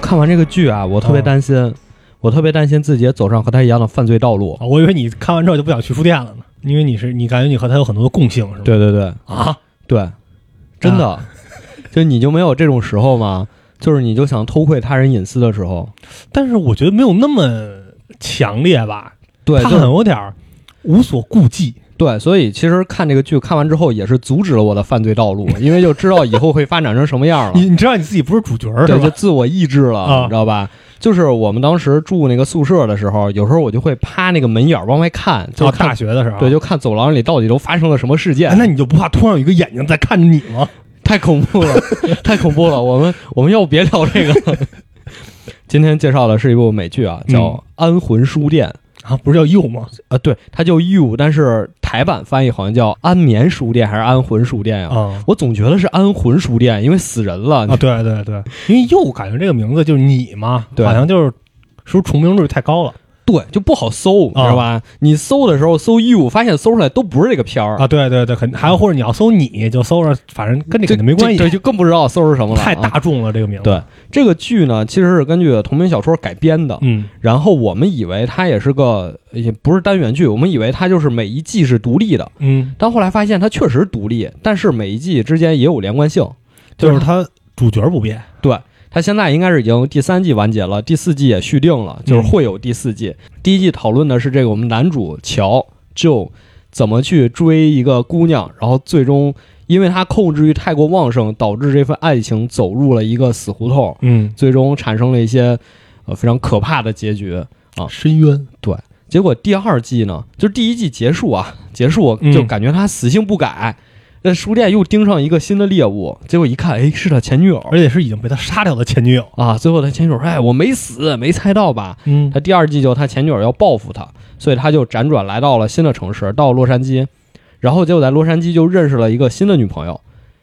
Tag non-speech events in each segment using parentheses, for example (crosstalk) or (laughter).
看完这个剧啊，我特别担心，我特别担心自己也走上和他一样的犯罪道路。啊，我以为你看完之后就不想去书店了呢，因为你是你感觉你和他有很多的共性，是吧？对对对啊，对，真的，就你就没有这种时候吗？就是你就想偷窥他人隐私的时候，但是我觉得没有那么强烈吧，对，他就很有点儿无所顾忌。对，所以其实看这个剧看完之后，也是阻止了我的犯罪道路，(laughs) 因为就知道以后会发展成什么样了。你你知道你自己不是主角对，就？自我抑制了，啊你知道吧？就是我们当时住那个宿舍的时候，有时候我就会趴那个门眼儿往外看，就啊，是看、大学的时候，对，就看走廊里到底都发生了什么事件。哎那你就不怕突然有一个眼睛在看着你吗？太恐怖了，(laughs) 太恐怖了！我们我们要不别聊这个。(laughs) 今天介绍的是一部美剧啊，叫《安魂书店》啊，不是叫右吗？啊，对，它叫 You，但是台版翻译好像叫安眠书店还是安魂书店呀、啊我总觉得是安魂书店，因为死人了。啊，对对对，因为右感觉这个名字就是你嘛，对好像就是是不是重名率太高了对，就不好搜，知道吧？你搜的时候搜 You，发现搜出来都不是这个片儿啊？对对对，肯还有或者你要搜你就搜着，反正跟这个肯定没关系，对，就更不知道搜是什么了。太啊大众了这个名字。对，这个剧呢，其实是根据同名小说改编的。嗯然后我们以为它也是个，也不是单元剧，我们以为它就是每一季是独立的，嗯，但后来发现它确实独立，但是每一季之间也有连贯性。就是它主角不变。对，它现在应该是已经第三季完结了，第四季也续订了，就是会有第四季。第一季讨论的是这个我们男主乔就怎么去追一个姑娘，然后最终因为他控制欲太过旺盛，导致这份爱情走入了一个死胡同，嗯，最终产生了一些呃非常可怕的结局啊。深渊。对结果第二季呢，就是第一季结束啊，结束嗯就感觉他死性不改，那书店又盯上一个新的猎物，结果一看，哎，是他前女友而且是已经被他杀掉的前女友。啊！最后他前女友说，哎，我没死，没猜到吧？嗯他第二季就他前女友要报复他，所以他就辗转来到了新的城市，到洛杉矶，然后结果在洛杉矶就认识了一个新的女朋友，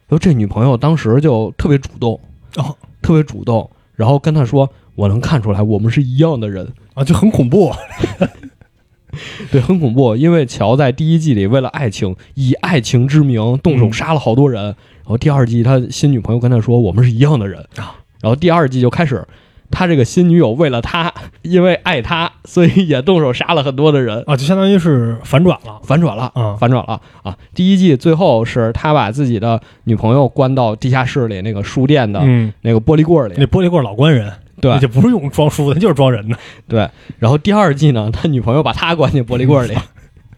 然后这女朋友当时就特别主动，哦特别主动，然后跟他说，我能看出来我们是一样的人。啊，就很恐怖。(laughs) (laughs) 对，很恐怖，因为乔在第一季里为了爱情，以爱情之名动手杀了好多人。然后第二季他新女朋友跟他说：“我们是一样的人。”啊，然后第二季就开始，他这个新女友为了他，因为爱他，所以也动手杀了很多的人，啊，就相当于是反转了。反转了。啊反转了啊！第一季最后是他把自己的女朋友关到地下室里那个书店的嗯，那个玻璃柜里，那玻璃柜老关人，对那就不是用装书的，那就是装人的。(laughs) 对。然后第二季呢，他女朋友把他关进玻璃柜里，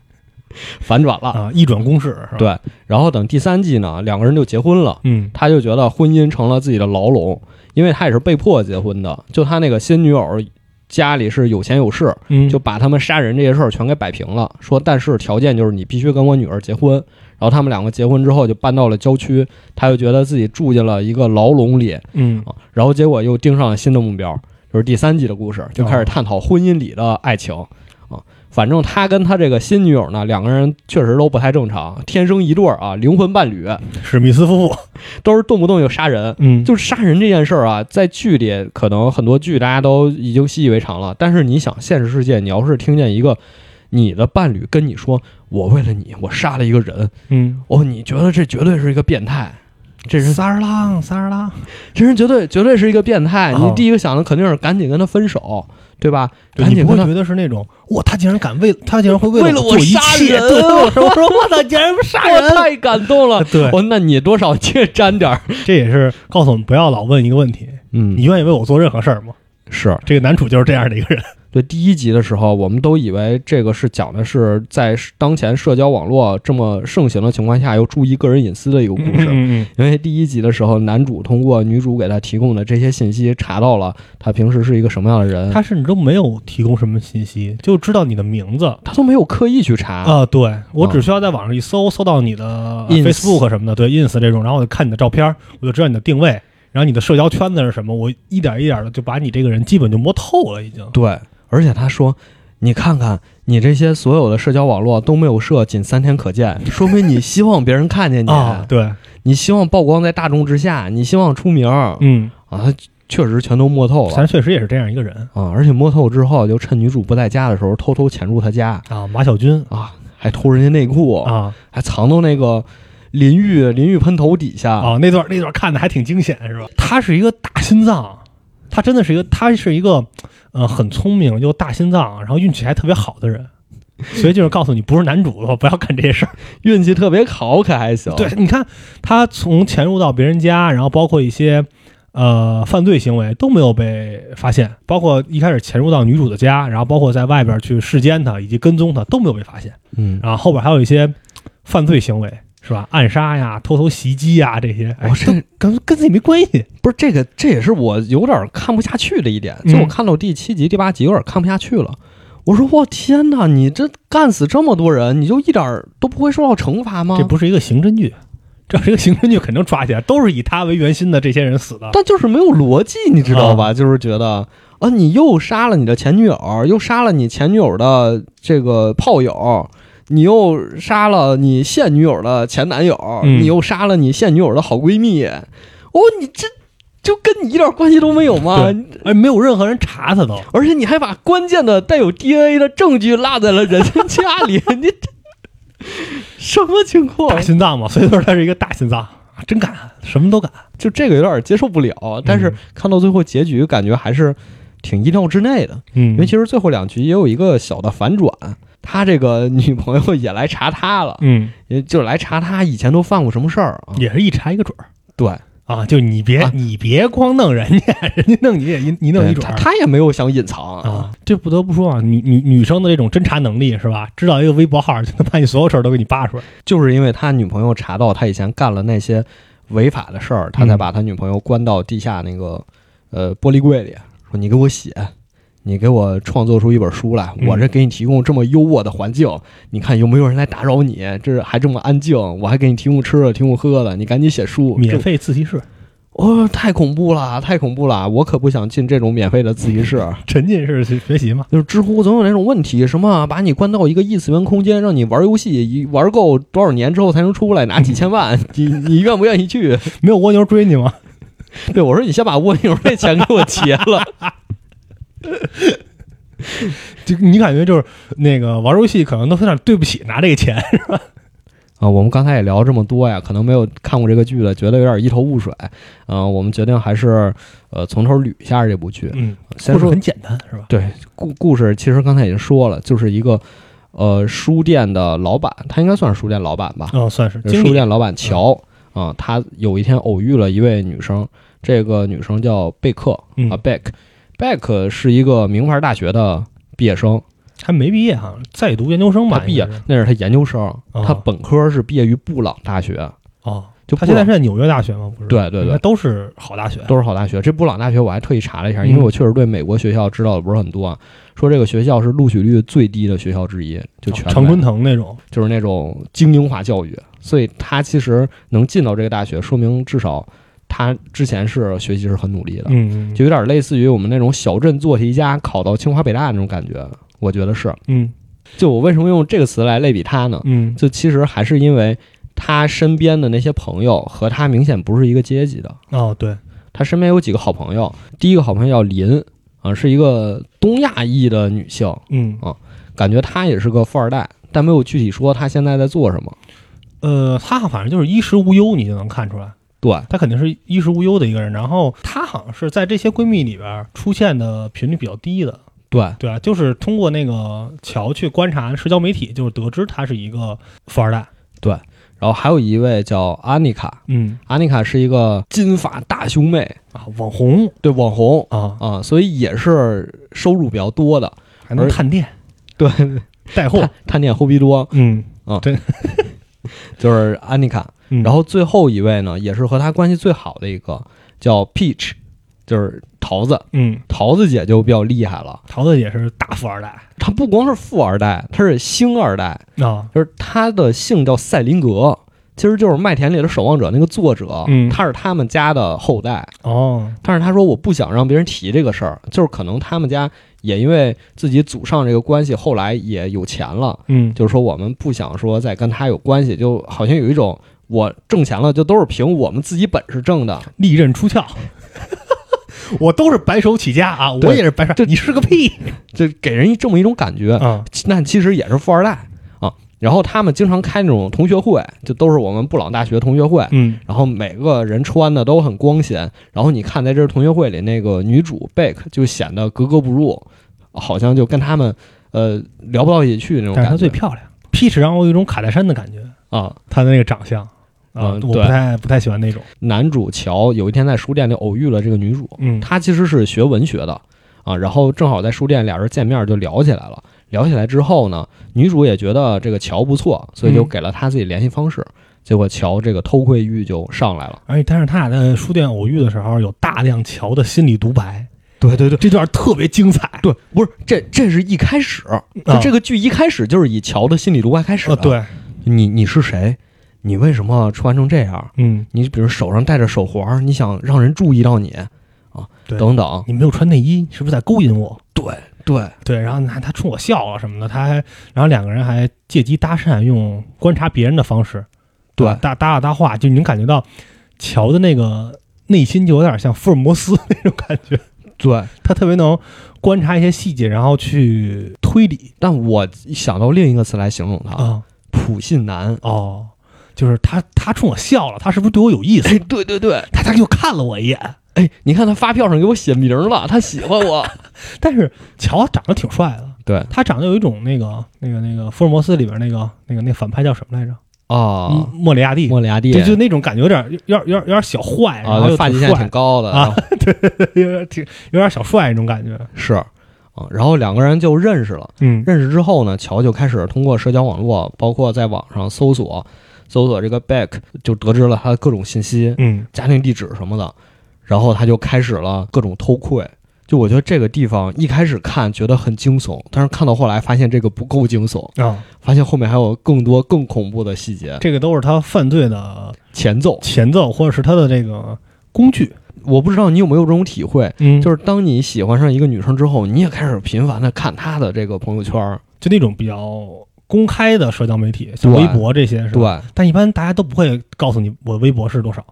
(laughs) 反转了。啊，一转公式对，然后等第三季呢，两个人就结婚了。嗯他就觉得婚姻成了自己的牢笼，因为他也是被迫结婚的。就他那个新女友家里是有钱有势，嗯，就把他们杀人这些事儿全给摆平了，说但是条件就是你必须跟我女儿结婚。然后他们两个结婚之后就搬到了郊区，他又觉得自己住进了一个牢笼里嗯啊，然后结果又盯上了新的目标，就是第三季的故事，就开始探讨婚姻里的爱情啊。反正他跟他这个新女友呢，两个人确实都不太正常，天生一对儿啊，灵魂伴侣，史密斯夫妇。都是动不动就杀人。嗯，就是杀人这件事儿啊，在剧里可能很多剧大家都已经习以为常了，但是你想，现实世界你要是听见一个你的伴侣跟你说“我为了你，我杀了一个人嗯”，，哦，你觉得这绝对是一个变态，这人三儿郎，三儿郎，这人绝对绝对是一个变态。哦你第一个想的肯定是赶紧跟他分手，对吧？对赶紧跟他你不会觉得是那种哇，他竟然敢为他竟然会为为了我杀人 (laughs) 对，我说我说我操，竟然杀我人，(laughs) 太感动了。(laughs) 对，我，那你多少去沾点儿？这也是告诉我们不要老问一个问题：嗯你愿意为我做任何事儿吗？是这个男主就是这样的一个人。对第一集的时候，我们都以为这个是讲的是在当前社交网络这么盛行的情况下，又注意个人隐私的一个故事。嗯因为第一集的时候，男主通过女主给他提供的这些信息，查到了他平时是一个什么样的人，他甚至都没有提供什么信息，就知道你的名字。他都没有刻意去查。啊，对我只需要在网上一搜，搜到你的 Facebook 什么的，对 Ins 这种，然后我就看你的照片，我就知道你的定位，然后你的社交圈子是什么，我一点一点的就把你这个人基本就摸透了，已经。对，而且他说，你看看你这些所有的社交网络都没有设仅三天可见，说明你希望别人看见你，啊，(laughs) 对，你希望曝光在大众之下，你希望出名儿。嗯，啊。他确实全都摸透了。咱确实也是这样一个人。啊！而且摸透之后，就趁女主不在家的时候，偷偷潜入她家。啊，马小军。啊，还偷人家内裤，啊。还藏到那个淋浴淋浴喷头底下。啊，那段那段看的还挺惊险是吧？他是一个大心脏，他真的是一个，他是一个呃很聪明又大心脏，然后运气还特别好的人。所以就是告诉你，不是男主的话，不要干这些事儿。(laughs) 运气特别好，可还行。对，你看他从潜入到别人家，然后包括一些呃犯罪行为都没有被发现，包括一开始潜入到女主的家，然后包括在外边去视奸她以及跟踪她都没有被发现，嗯，然后后边还有一些犯罪行为是吧？暗杀呀、偷偷袭击呀这些，哎我，这都跟跟自己没关系。不是这个，这也是我有点看不下去的一点。就我嗯看到第七集、第八集，有点看不下去了。我说我天哪，你这干死这么多人，你就一点儿都不会受到惩罚吗？这不是一个刑侦剧，这要是一个刑侦剧，肯定抓起来，都是以他为圆心的这些人死的。但就是没有逻辑，你知道吧？就是觉得啊，你又杀了你的前女友，又杀了你前女友的这个炮友，你又杀了你现女友的前男友，嗯你又杀了你现女友的好闺蜜。哦，你这就跟你一点关系都没有吗？对哎，没有任何人查他都。而且你还把关键的带有 DNA 的证据落在了人家家里，你这 (laughs) 什么情况大？心脏嘛，所以说他是一个大心脏，真敢，什么都敢。就这个有点接受不了。但是嗯看到最后结局，感觉还是挺意料之内的。嗯因为其实最后两局也有一个小的反转，他这个女朋友也来查他了，嗯，也就是来查他以前都犯过什么事儿啊？也是一查一个准儿对，啊，就你别、啊你别光弄人家，(laughs) 人家弄你也你你弄一准儿他他也没有想隐藏啊。这不得不说啊，女女女生的这种侦查能力是吧？知道一个微博号就能把你所有事儿都给你扒出来。就是因为他女朋友查到他以前干了那些违法的事儿，他才把他女朋友关到地下那个呃玻璃柜里，说你给我写，你给我创作出一本书来，嗯我这给你提供这么优渥的环境，你看有没有人来打扰你？这还这么安静，我还给你提供吃的，提供喝的，你赶紧写书，免费自习室，哦，太恐怖了，太恐怖了！我可不想进这种免费的自习室。(laughs) 沉浸式学学习嘛。就是知乎总有那种问题，什么把你关到一个异次元空间，让你玩游戏，一玩够多少年之后才能出来，拿几千万，(laughs) 你你愿不愿意去？没有蜗牛追你吗？对我说，你先把蜗牛那钱给我结了。(laughs) (laughs) 就你感觉就是那个玩游戏可能都有点对不起拿这个钱是吧。(laughs) 啊，我们刚才也聊这么多呀，可能没有看过这个剧的，觉得有点一头雾水。嗯、我们决定还是呃从头捋一下这部剧。嗯，先说故事很简单是吧？对故故事，其实刚才已经说了，就是一个呃书店的老板，他应该算是书店老板吧？嗯，算是。书店老板乔啊、他有一天偶遇了一位女生，这个女生叫贝克嗯啊，贝克，贝克是一个名牌大学的毕业生，还没毕业哈，在读研究生吧？他毕业那是他研究生，哦他本科是毕业于布朗大学，哦，就他现在是在纽约大学吗？不是？对对对都是好大学。都是好大学。这布朗大学我还特意查了一下，嗯因为我确实对美国学校知道的不是很多啊。说这个学校是录取率最低的学校之一，就全美常春藤那种。就是那种精英化教育，所以他其实能进到这个大学，说明至少他之前是学习是很努力的，嗯，就有点类似于我们那种小镇做题家考到清华北大那种感觉，我觉得是。嗯就我为什么用这个词来类比他呢？嗯就其实还是因为他身边的那些朋友和他明显不是一个阶级的。哦对，他身边有几个好朋友，第一个好朋友叫林啊，是一个东亚裔的女性，嗯感觉她也是个富二代，但没有具体说她现在在做什么。呃，他反正就是衣食无忧，你就能看出来，对，她肯定是衣食无忧的一个人。然后她好像是在这些闺蜜里边出现的频率比较低的，对，对啊，就是通过那个乔去观察社交媒体，就是得知她是一个富二代。对。然后还有一位叫安妮卡，嗯。安妮卡是一个金发大胸妹，啊，网红。对网红。啊，啊，所以也是收入比较多的。还能探店。对，带货。探。探店后逼多，嗯。对。(laughs) 就是安妮卡。嗯，然后最后一位呢，也是和他关系最好的一个，叫 Peach，就是桃子。嗯，桃子姐就比较厉害了，桃子姐是大富二代。她不光是富二代，她是星二代，啊，就是她的姓叫赛林格，其实就是《麦田里的守望者》那个作者，嗯。他是他们家的后代。哦，但是他说我不想让别人提这个事儿，就是可能他们家也因为自己祖上这个关系，后来也有钱了，嗯，就是说我们不想说再跟他有关系，就好像有一种我挣钱了就都是凭我们自己本事挣的。利刃出鞘。(laughs) 我都是白手起家啊，我也是白手，这你是个屁 (laughs) 就给人一这么一种感觉。啊！那其实也是富二代啊。然后他们经常开那种同学会，就都是我们布朗大学同学会。嗯然后每个人穿的都很光鲜，然后你看在这同学会里，那个女主贝克就显得格格不入，好像就跟他们呃聊不到一起去那种但是她感觉。最漂亮，Peach 让我有一种卡戴珊的感觉，啊，她的那个长相啊，我不太不太喜欢那种。男主乔有一天在书店里偶遇了这个女主，嗯，他其实是学文学的啊，然后正好在书店俩人见面就聊起来了。聊起来之后呢，女主也觉得这个乔不错，所以就嗯给了他自己联系方式。结果乔这个偷窥欲就上来了。而且但是他俩在书店偶遇的时候，有大量乔的心理独白，对对对这段特别精彩。对，不是这这是一开始，就这个剧一开始就是以乔的心理独白开始对，你你是谁？你为什么穿成这样？嗯，你比如手上戴着手环，你想让人注意到你啊？等等。你没有穿内衣，你是不是在勾引我？对对对，然后他他冲我笑了什么的，他还，然后两个人还借机搭讪，用观察别人的方式，对吧搭搭了搭话，就你能感觉到乔的那个内心就有点像福尔摩斯那种感觉，对，他特别能观察一些细节，然后去推理但我想到另一个词来形容他，啊，普信男。哦，就是他他冲我笑了，他是不是对我有意思？哎，对对对，他他就看了我一眼，哎，你看他发票上给我写名了，他喜欢我。(laughs) 但是乔长得挺帅的，对他长得有一种那个那个那个福尔摩斯里边那个那个那个反派叫什么来着？啊，嗯莫里亚蒂，莫里亚蒂就就那种感觉有点有点有点有点小坏，然后啊，发际线挺，高的啊，对有点挺有点小帅那种感觉。是啊。然后两个人就认识了，嗯认识之后呢，乔就开始通过社交网络，包括在网上搜索，搜索这个 Beck，就得知了他的各种信息，嗯家庭地址什么的，然后他就开始了各种偷窥。就我觉得这个地方一开始看觉得很惊悚，但是看到后来发现这个不够惊悚，啊，发现后面还有更多更恐怖的细节这个都是他犯罪的前奏。前奏，或者是他的这个工具。我不知道你有没有这种体会，嗯就是当你喜欢上一个女生之后，你也开始频繁的看她的这个朋友圈儿，就那种比较公开的社交媒体，像微博这些是吧？对。但一般大家都不会告诉你我微博是多少。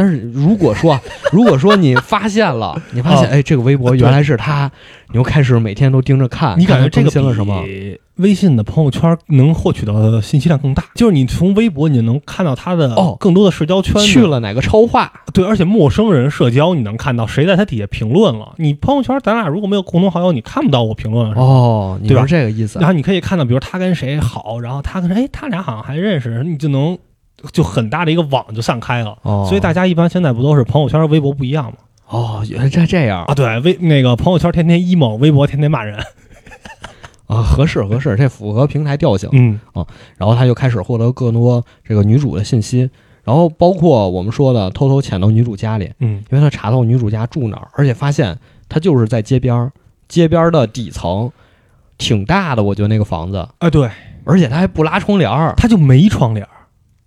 但是如果说，如果说你发现了，你发现哦哎，这个微博原来是他，你又开始每天都盯着看，你感觉这个新了什么？比微信的朋友圈能获取到的信息量更大？就是你从微博你能看到他的哦更多的社交圈子去了哪个超话？对，而且陌生人社交你能看到谁在他底下评论了。你朋友圈咱俩如果没有共同好友，你看不到我评论了。哦，你对是这个意思然？后你可以看到，比如他跟谁好，然后他跟谁，哎，他俩好像还认识，你就能就很大的一个网就散开了。哦，所以大家一般现在不都是朋友圈、微博不一样吗？哦，原来这这样啊，对，微那个朋友圈天天 emo，微博天天骂人。啊，合适合适，这符合平台调性。嗯啊然后他就开始获得更多这个女主的信息，然后包括我们说的偷偷潜到女主家里，嗯因为他查到女主家住哪儿，而且发现他就是在街边儿，街边儿的底层挺大的，我觉得那个房子，啊，对，而且他还不拉窗帘儿。他就没窗帘儿。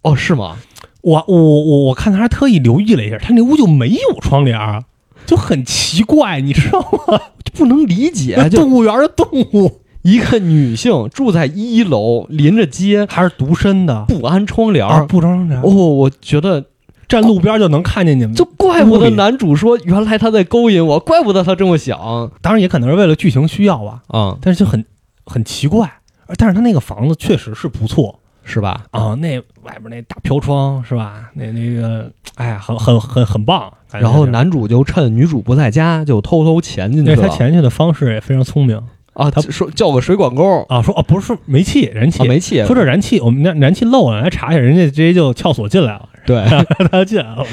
哦，是吗？我我我我看他还特意留意了一下，他那屋就没有窗帘儿，就很奇怪，你知道吗？(laughs) 就不能理解，就动物园的动物一个女性住在一楼，临着街，还是独身的不安窗帘啊，不装窗帘，哦，我觉得站路边就能看见你们。就怪不得男主说原来他在勾引我，怪不得他这么想当然也可能是为了剧情需要吧，啊、但是就很很奇怪。但是他那个房子确实是不错是吧？啊，那外边那大飘窗是吧？那那个，哎呀，很很很很棒。然后，男主就趁女主不在家，就偷偷潜进去了。他潜进去的方式也非常聪明啊，他说叫个水管工啊，说哦不是煤气燃气啊，，煤气说这燃气我们那燃气漏了，来查一下，人家直接就撬锁进来了，对，(laughs) 他进来了。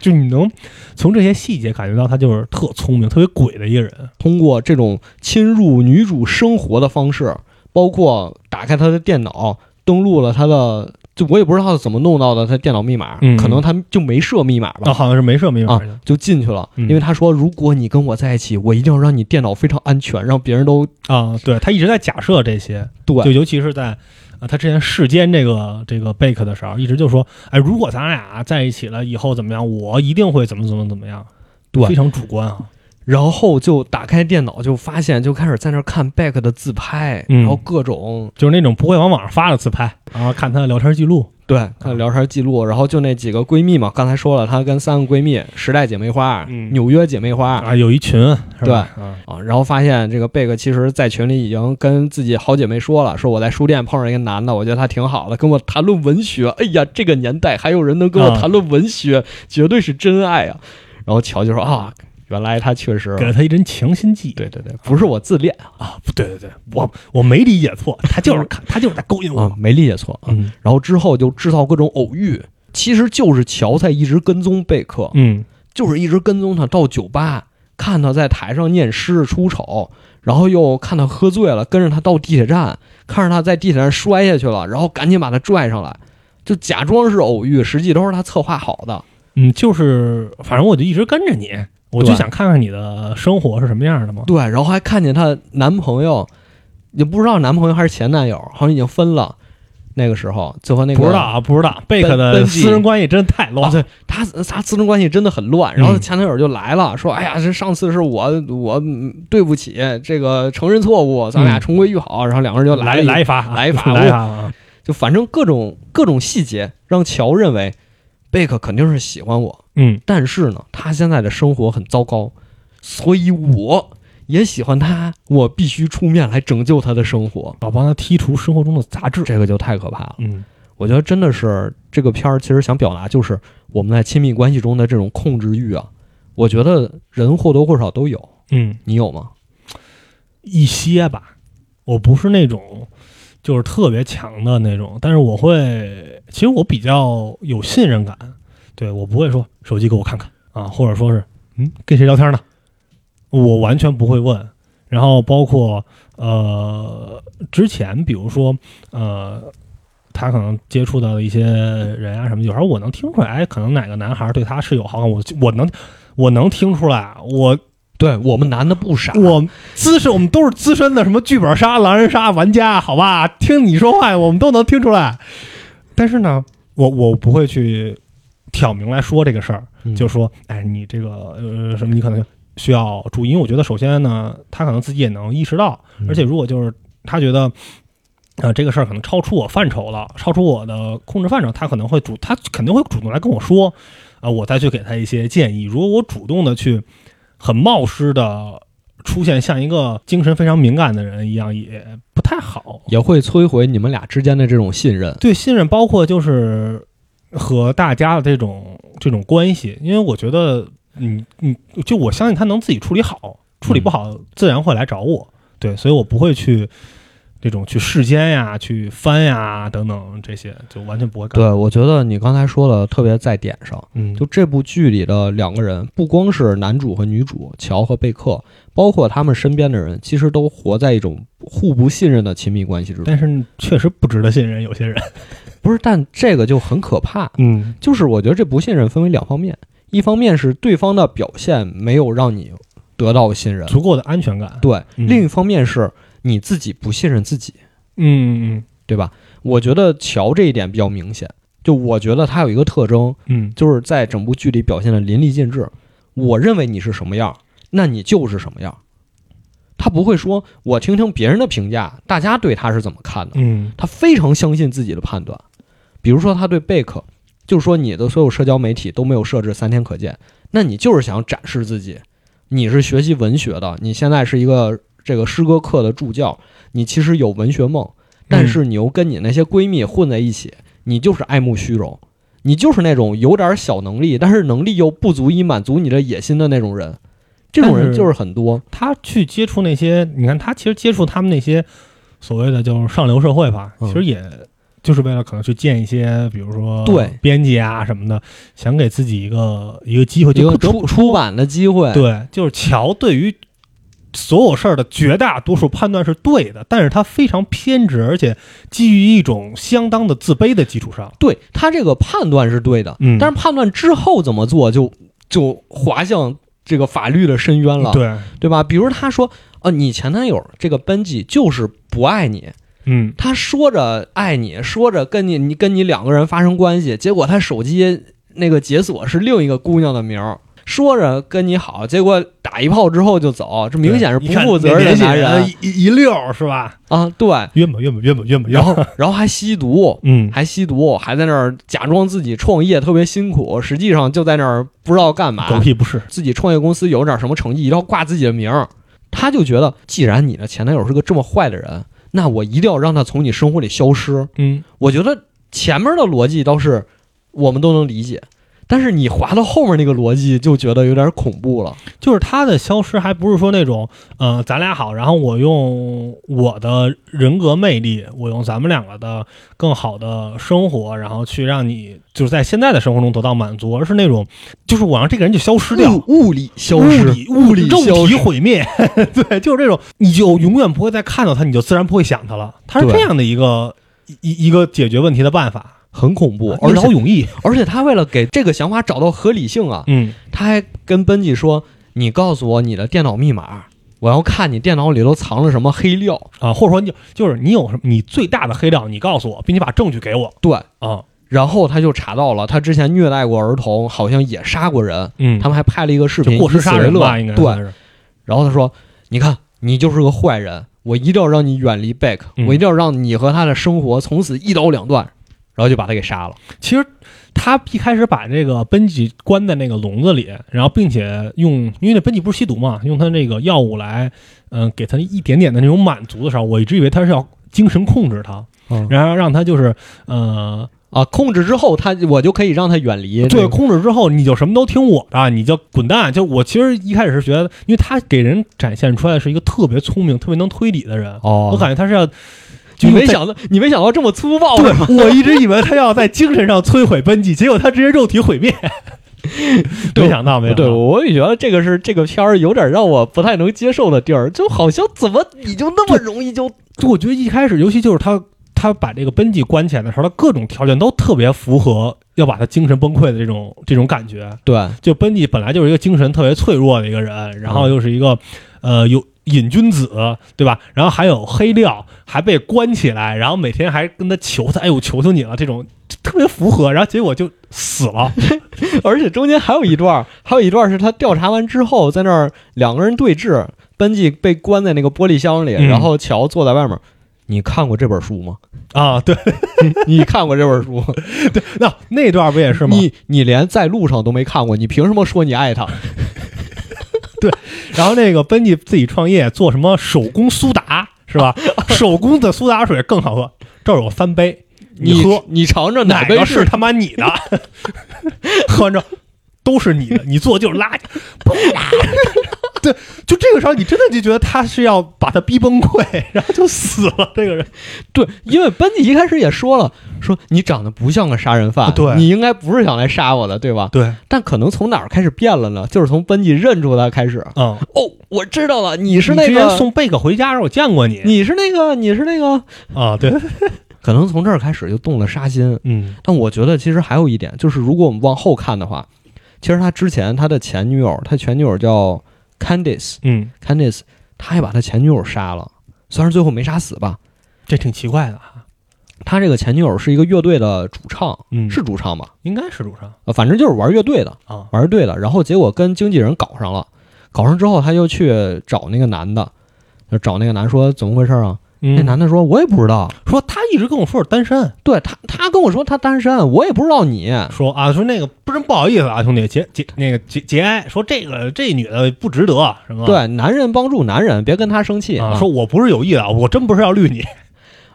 就你能从这些细节感觉到他就是特聪明、特别鬼的一个人。通过这种侵入女主生活的方式，包括打开她的电脑，登录了他的，就我也不知道他怎么弄到的他电脑密码，嗯可能他就没设密码吧，啊，好像是没设密码啊。就进去了。嗯因为他说，如果你跟我在一起，我一定要让你电脑非常安全，让别人都啊，对他一直在假设这些，对就对尤其是在啊他之前世间这个这个贝克的时候，一直就说，哎，如果咱俩在一起了以后怎么样，我一定会怎么怎么怎么样，对非常主观啊。然后就打开电脑，就发现就开始在那儿看贝克的自拍，嗯然后各种就是那种不会往网上发的自拍，然后看他的聊天记录。对看聊天记录，然后就那几个闺蜜嘛，刚才说了，她跟三个闺蜜，时代姐妹花、嗯纽约姐妹花啊，有一群是吧？啊，啊，然后发现这个贝克其实在群里已经跟自己好姐妹说了，说我在书店碰上一个男的，我觉得他挺好的，跟我谈论文学。哎呀，这个年代还有人能跟我啊谈论文学，绝对是真爱啊！然后乔就说啊，原来他确实给了他一针强心剂。对对对，不是我自恋啊，不对对对，我我没理解错，他就是看，他就是在勾引啊我。，没理解错啊。嗯然后之后就制造各种偶遇，其实就是乔在一直跟踪贝克，嗯就是一直跟踪他到酒吧，看他在台上念诗出丑，然后又看他喝醉了，跟着他到地铁站，看着他在地铁站摔下去了，然后赶紧把他拽上来，就假装是偶遇，实际都是他策划好的。嗯，就是反正我就一直跟着你，我就想看看你的生活是什么样的嘛。对，然后还看见她男朋友，也不知道男朋友还是前男友，好像已经分了。那个时候就和那个不知道啊，不知道贝克的私人关系真太乱啊，。对他他私人关系真的很乱。然后嗯前男友就来了，说：“哎呀，这上次是我我嗯对不起，这个承认错误，咱俩嗯重归于好。然后两个人就来来一发啊，来一发 (laughs) 来一发啊！就反正各种各种细节让乔认为贝克肯定是喜欢我，嗯但是呢，他现在的生活很糟糕，所以我也喜欢他，我必须出面来拯救他的生活。我帮他剔除生活中的杂质。这个就太可怕了。嗯我觉得真的是这个片儿，其实想表达就是我们在亲密关系中的这种控制欲啊。我觉得人或多或少都有，嗯，你有吗？一些吧，我不是那种就是特别强的那种，但是我会，其实我比较有信任感，对我不会说手机给我看看啊，或者说是嗯跟谁聊天呢，我完全不会问。然后包括呃之前，比如说呃。他可能接触到的一些人啊什么，有时候我能听出来，哎，可能哪个男孩对他是有好感，我我能我能听出来，我对我们男的不傻，我资深，我们都是资深的什么剧本杀、狼人杀玩家，好吧？听你说话，我们都能听出来。但是呢，我我不会去挑明来说这个事儿，嗯就说，哎，你这个呃什么，你可能需要注意。因为我觉得，首先呢，他可能自己也能意识到，嗯而且如果就是他觉得。呃，这个事儿可能超出我范畴了，超出我的控制范畴，他可能会主，他肯定会主动来跟我说，啊、我再去给他一些建议。如果我主动的去很冒失的出现像一个精神非常敏感的人一样，也不太好。也会摧毁你们俩之间的这种信任。对信任，包括就是和大家的这种这种关系，因为我觉得，嗯嗯，就我相信他能自己处理好，处理不好自然会来找我。对，所以我不会去这种去世间呀、去翻呀等等这些，就完全不会干。对，我觉得你刚才说的特别在点上。嗯，就这部剧里的两个人，不光是男主和女主乔和贝克，包括他们身边的人，其实都活在一种互不信任的亲密关系之中。但是确实不值得信任，有些人。不是，但这个就很可怕。嗯就是我觉得这不信任分为两方面，一方面是对方的表现没有让你得到信任，足够的安全感。对；嗯另一方面是你自己不信任自己，嗯嗯对吧？我觉得乔这一点比较明显。就我觉得他有一个特征，嗯就是在整部剧里表现的淋漓尽致。我认为你是什么样，那你就是什么样。他不会说我听听别人的评价，大家对他是怎么看的。嗯他非常相信自己的判断。比如说，他对贝克，就是说你的所有社交媒体都没有设置三天可见，那你就是想展示自己，你是学习文学的，你现在是一个这个诗歌课的助教，你其实有文学梦，但是你又跟你那些闺蜜混在一起，你就是爱慕虚荣，你就是那种有点小能力，但是能力又不足以满足你的野心的那种人。这种人就是很多，他去接触那些，你看他其实接触他们那些所谓的就是上流社会吧，嗯。其实也就是为了可能去见一些，比如说对。编辑啊什么的，想给自己一个一个机会，一个就出出版的机会。对，就是乔对于所有事儿的绝大多数判断是对的，但是他非常偏执，而且基于一种相当的自卑的基础上，对他这个判断是对的，嗯。但是判断之后怎么做就就滑向这个法律的深渊了，对，对吧？比如他说，呃，你前男友这个班级就是不爱你，嗯。他说着爱你，说着跟你你跟你两个人发生关系，结果他手机那个解锁是另一个姑娘的名儿，说着跟你好，结果打一炮之后就走，这明显是不负责任的男人一一溜儿是吧？啊！对，约吧约吧约吧约吧，然后然后还吸毒，嗯，还吸毒，还在那儿假装自己创业特别辛苦，实际上就在那儿不知道干嘛。狗屁不是，自己创业公司有点什么成绩，一定要挂自己的名儿。他就觉得，既然你的前男友是个这么坏的人，那我一定要让他从你生活里消失。嗯，我觉得前面的逻辑倒是我们都能理解，但是你滑到后面那个逻辑就觉得有点恐怖了。就是他的消失，还不是说那种，呃，咱俩好，然后我用我的人格魅力，我用咱们两个的更好的生活，然后去让你就是在现在的生活中得到满足，而是那种，就是我让这个人就消失掉，物物理消物失，理物理肉体。毁灭，对，就是这种，你就永远不会再看到他，你就自然不会想他了。他是这样的一个一一个解决问题的办法，很恐怖，一劳永逸。而且他为了给这个想法找到合理性啊，嗯，他还跟奔吉说：“你告诉我你的电脑密码，我要看你电脑里头藏了什么黑料。啊，或者说你就就是你有什么你最大的黑料，你告诉我，并且把证据给我”对，啊。然后他就查到了，他之前虐待过儿童，好像也杀过人。嗯，他们还拍了一个视频，就过失杀人吧，应该对，然后他说：“你看，你就是个坏人，我一定要让你远离贝克，嗯我一定要让你和他的生活从此一刀两断。”然后就把他给杀了。其实他一开始把这个奔吉关在那个笼子里，然后并且用，因为那奔吉不是吸毒嘛，用他那个药物来，嗯、给他一点点的那种满足的时候，我一直以为他是要精神控制他，嗯然后让他就是，呃，啊，控制之后，他我就可以让他远离。对，控制之后你就什么都听我的，你就滚蛋。就我其实一开始是觉得，因为他给人展现出来是一个特别聪明、特别能推理的人，哦，我感觉他是要。你没想到，你没想到这么粗暴对吗？，我一直以为他要在精神上摧毁奔吉，结果他直接肉体毁灭。(laughs) 没想到，没想到，对，我也觉得这个是这个片儿有点让我不太能接受的地儿，就好像怎么你就那么容易就就我觉得一开始，尤其就是他他把这个奔吉关起来的时候，他各种条件都特别符合要把他精神崩溃的这种这种感觉。对就奔吉本来就是一个精神特别脆弱的一个人，然后又是一个呃有瘾君子，对吧？然后还有黑料，还被关起来，然后每天还跟他求他，哎呦，求求你了，这种特别符合，然后结果就死了。(laughs) 而且中间还有一段儿，还有一段儿是他调查完之后，在那儿两个人对峙，班吉被关在那个玻璃箱里，嗯然后乔坐在外面。你看过这本书吗？啊，对，(laughs) 你看过这本书 (laughs) 对？那那段不也是吗？你你连在路上都没看过，你凭什么说你爱他？然后那个奔记自己创业做什么手工苏打是吧？手工的苏打水更好喝，这儿有三杯，你喝你尝尝哪杯个是他妈你的？(laughs) 喝完之后都是你的，你做的就是垃圾。对，就这个时候，你真的就觉得他是要把他逼崩溃，然后就死了。这个人，对，因为奔吉一开始也说了，说你长得不像个杀人犯，对你应该不是想来杀我的，对吧？对，但可能从哪儿开始变了呢？就是从奔吉认出他开始。嗯，哦，我知道了，你是那个，前送贝克回家时候我见过你你是那个，你是那个，啊，对，(laughs) 可能从这儿开始就动了杀心。嗯但我觉得其实还有一点，就是如果我们往后看的话，其实他之前他的前女友，他前女友叫 Candice，Candice，嗯，他还把他前女友杀了，虽然最后没杀死吧。这挺奇怪的啊，他这个前女友是一个乐队的主唱，嗯，是主唱吧？应该是主唱呃，反正就是玩乐队的，啊，玩乐队的。然后结果跟经纪人搞上了，搞上之后他就去找那个男的，就找那个男说怎么回事啊？嗯那男的说，我也不知道。说他一直跟我说是单身，对他，他跟我说他单身，我也不知道你。说啊，说那个不是不好意思啊，兄弟，节节那个节节哀，说这个这女的不值得什么？对，男人帮助男人，别跟他生气啊，说我不是有意的，我真不是要绿你。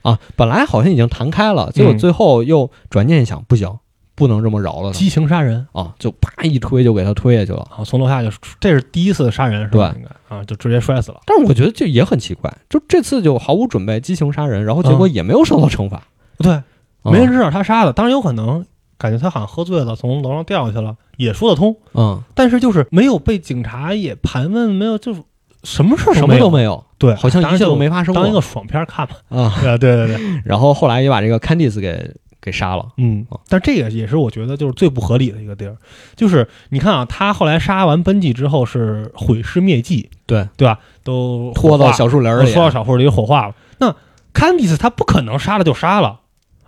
啊，本来好像已经谈开了，结果嗯最后又转念一想，不行，不能这么饶了他激情杀人啊，就啪一推就给他推下去了。啊，从楼下就这是第一次杀人是吧？对应该啊，就直接摔死了。但是我觉得这也很奇怪，就这次就毫无准备激情杀人，然后结果也没有受到惩罚，对，啊没人知道他杀的，当然有可能感觉他好像喝醉了，从楼上掉下去了，也说得通。嗯，但是就是没有被警察也盘问，没有就是什么事儿什么，都没有，对，好像一切都没发生过当一个爽片看吧。啊。对对对对，然后后来也把这个 Candice 给给杀了。嗯啊，但这个也是我觉得就是最不合理的一个地儿，就是你看啊，他后来杀完奔吉之后是毁尸灭迹，对对吧？都拖到小树林里，拖到小树里火化了。那 Candice 他不可能杀了就杀了，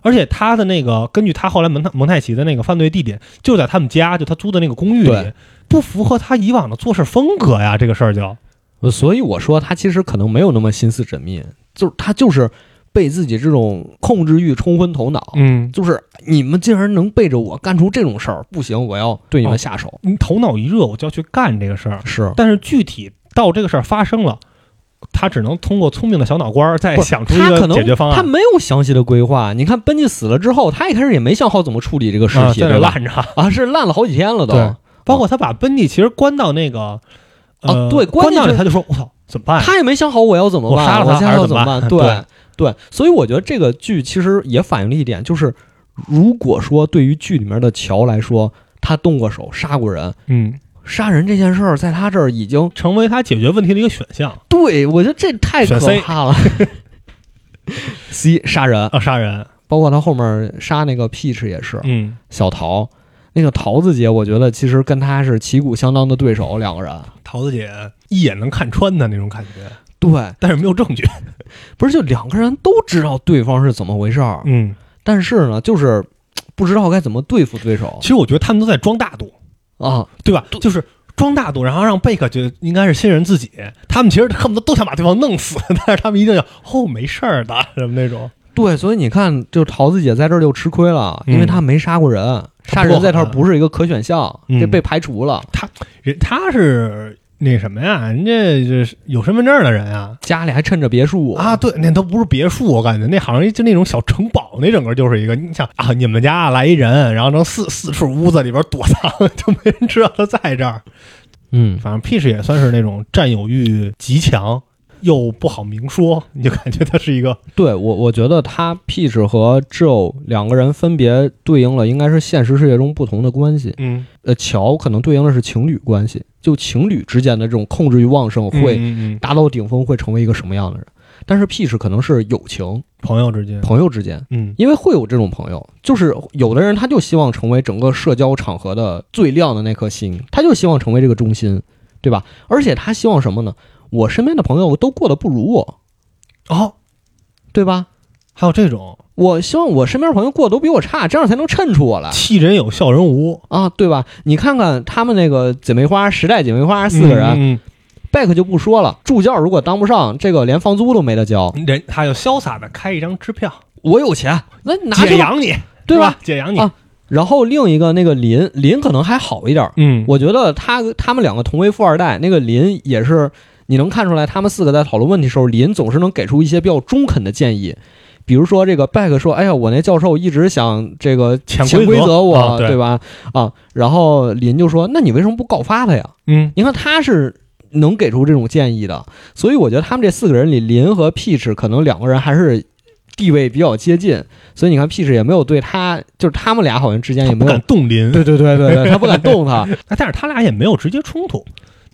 而且他的那个，根据他后来蒙太蒙太奇的那个犯罪地点，就在他们家，就他租的那个公寓里，不符合他以往的做事风格呀。这个事儿就，呃所以我说他其实可能没有那么心思缜密，就是他就是被自己这种控制欲冲昏头脑，嗯，就是你们竟然能背着我干出这种事儿，不行，我要对你们下手。你头脑一热，我就要去干这个事儿。是，但是具体到这个事儿发生了，他只能通过聪明的小脑瓜儿再想出一个解决方案。他没有详细的规划。你看奔尼死了之后，他一开始也没想好怎么处理这个尸啊，体？烂着，啊，是烂了好几天了都。对包括他把奔尼其实关到那个，呃，哦对关关到那，进去他就说：“我操，怎么办呀？”他也没想好我要怎么办，我杀了他还是怎么？办对对，所以我觉得这个剧其实也反映了一点，就是如果说对于剧里面的乔来说，他动过手杀过人，嗯，杀人这件事儿在他这儿已经成为他解决问题的一个选项对我觉得这太可怕了。C 杀人，啊，杀人。包括他后面杀那个 Peach 也是嗯，小桃，那个桃子姐，我觉得其实跟他是旗鼓相当的对手，两个人。桃子姐一眼能看穿的那种感觉，对，但是没有证据。(laughs) 不是就两个人都知道对方是怎么回事儿，嗯，但是呢，就是不知道该怎么对付对手其实我觉得他们都在装大度，啊。对吧？就是装大度，然后让贝克觉得应该是信任自己。他们其实恨不得都想把对方弄死，(laughs) 但是他们一定要哦没事儿的什么那种。对，所以你看，就桃子姐在这儿就吃亏了，因为嗯她没杀过人，杀人在这儿不是一个可选项，嗯这被排除了。人他是那什么呀？人家就是有身份证的人啊。家里还趁着别墅啊，，对，那都不是别墅，我感觉那好像就那种小城堡，那整个就是一个。你想啊，你们家来一人，然后能四四处屋子里边躲藏，(laughs) 就没人知道他在这儿。嗯，反正 Peach 也算是那种占有欲极强，又不好明说，(laughs) 你就感觉他是一个对我，我觉得他 Peach 和 Joe 两个人分别对应了应该是现实世界中不同的关系。嗯呃，乔可能对应的是情侣关系，就情侣之间的这种控制欲旺盛会达到顶峰，会成为一个什么样的人？但是 Peach 可能是友情，朋友之间，朋友之间，嗯因为会有这种朋友，就是有的人他就希望成为整个社交场合的最亮的那颗星，他就希望成为这个中心，对吧？而且他希望什么呢？我身边的朋友都过得不如我，哦，对吧？还有这种我希望我身边朋友过得都比我差，这样才能衬出我来气人有笑人无，啊，对吧？你看看他们那个姐妹花时代姐妹花四个人，嗯贝克就不说了，助教如果当不上，这个连房租都没得交。嗯人他就潇洒的开一张支票，我有钱，那拿去吧，养你，对吧是吧？解养你，啊然后另一个那个林林可能还好一点儿，嗯，我觉得他他们两个同为富二代，那个林也是你能看出来，他们四个在讨论问题的时候，林总是能给出一些比较中肯的建议。比如说这个贝克说：“哎呀，我那教授一直想这个潜潜规规则则我，啊对吧？啊，然后林就说：那你为什么不告发他呀？嗯你看他是能给出这种建议的，所以我觉得他们这四个人里，林和 Peach 可能两个人还是地位比较接近，所以你看 Peach 也没有对他，就是他们俩好像之间也没有不敢，动林，对对对对对，他不敢动他，(laughs) 哎但是他俩也没有直接冲突。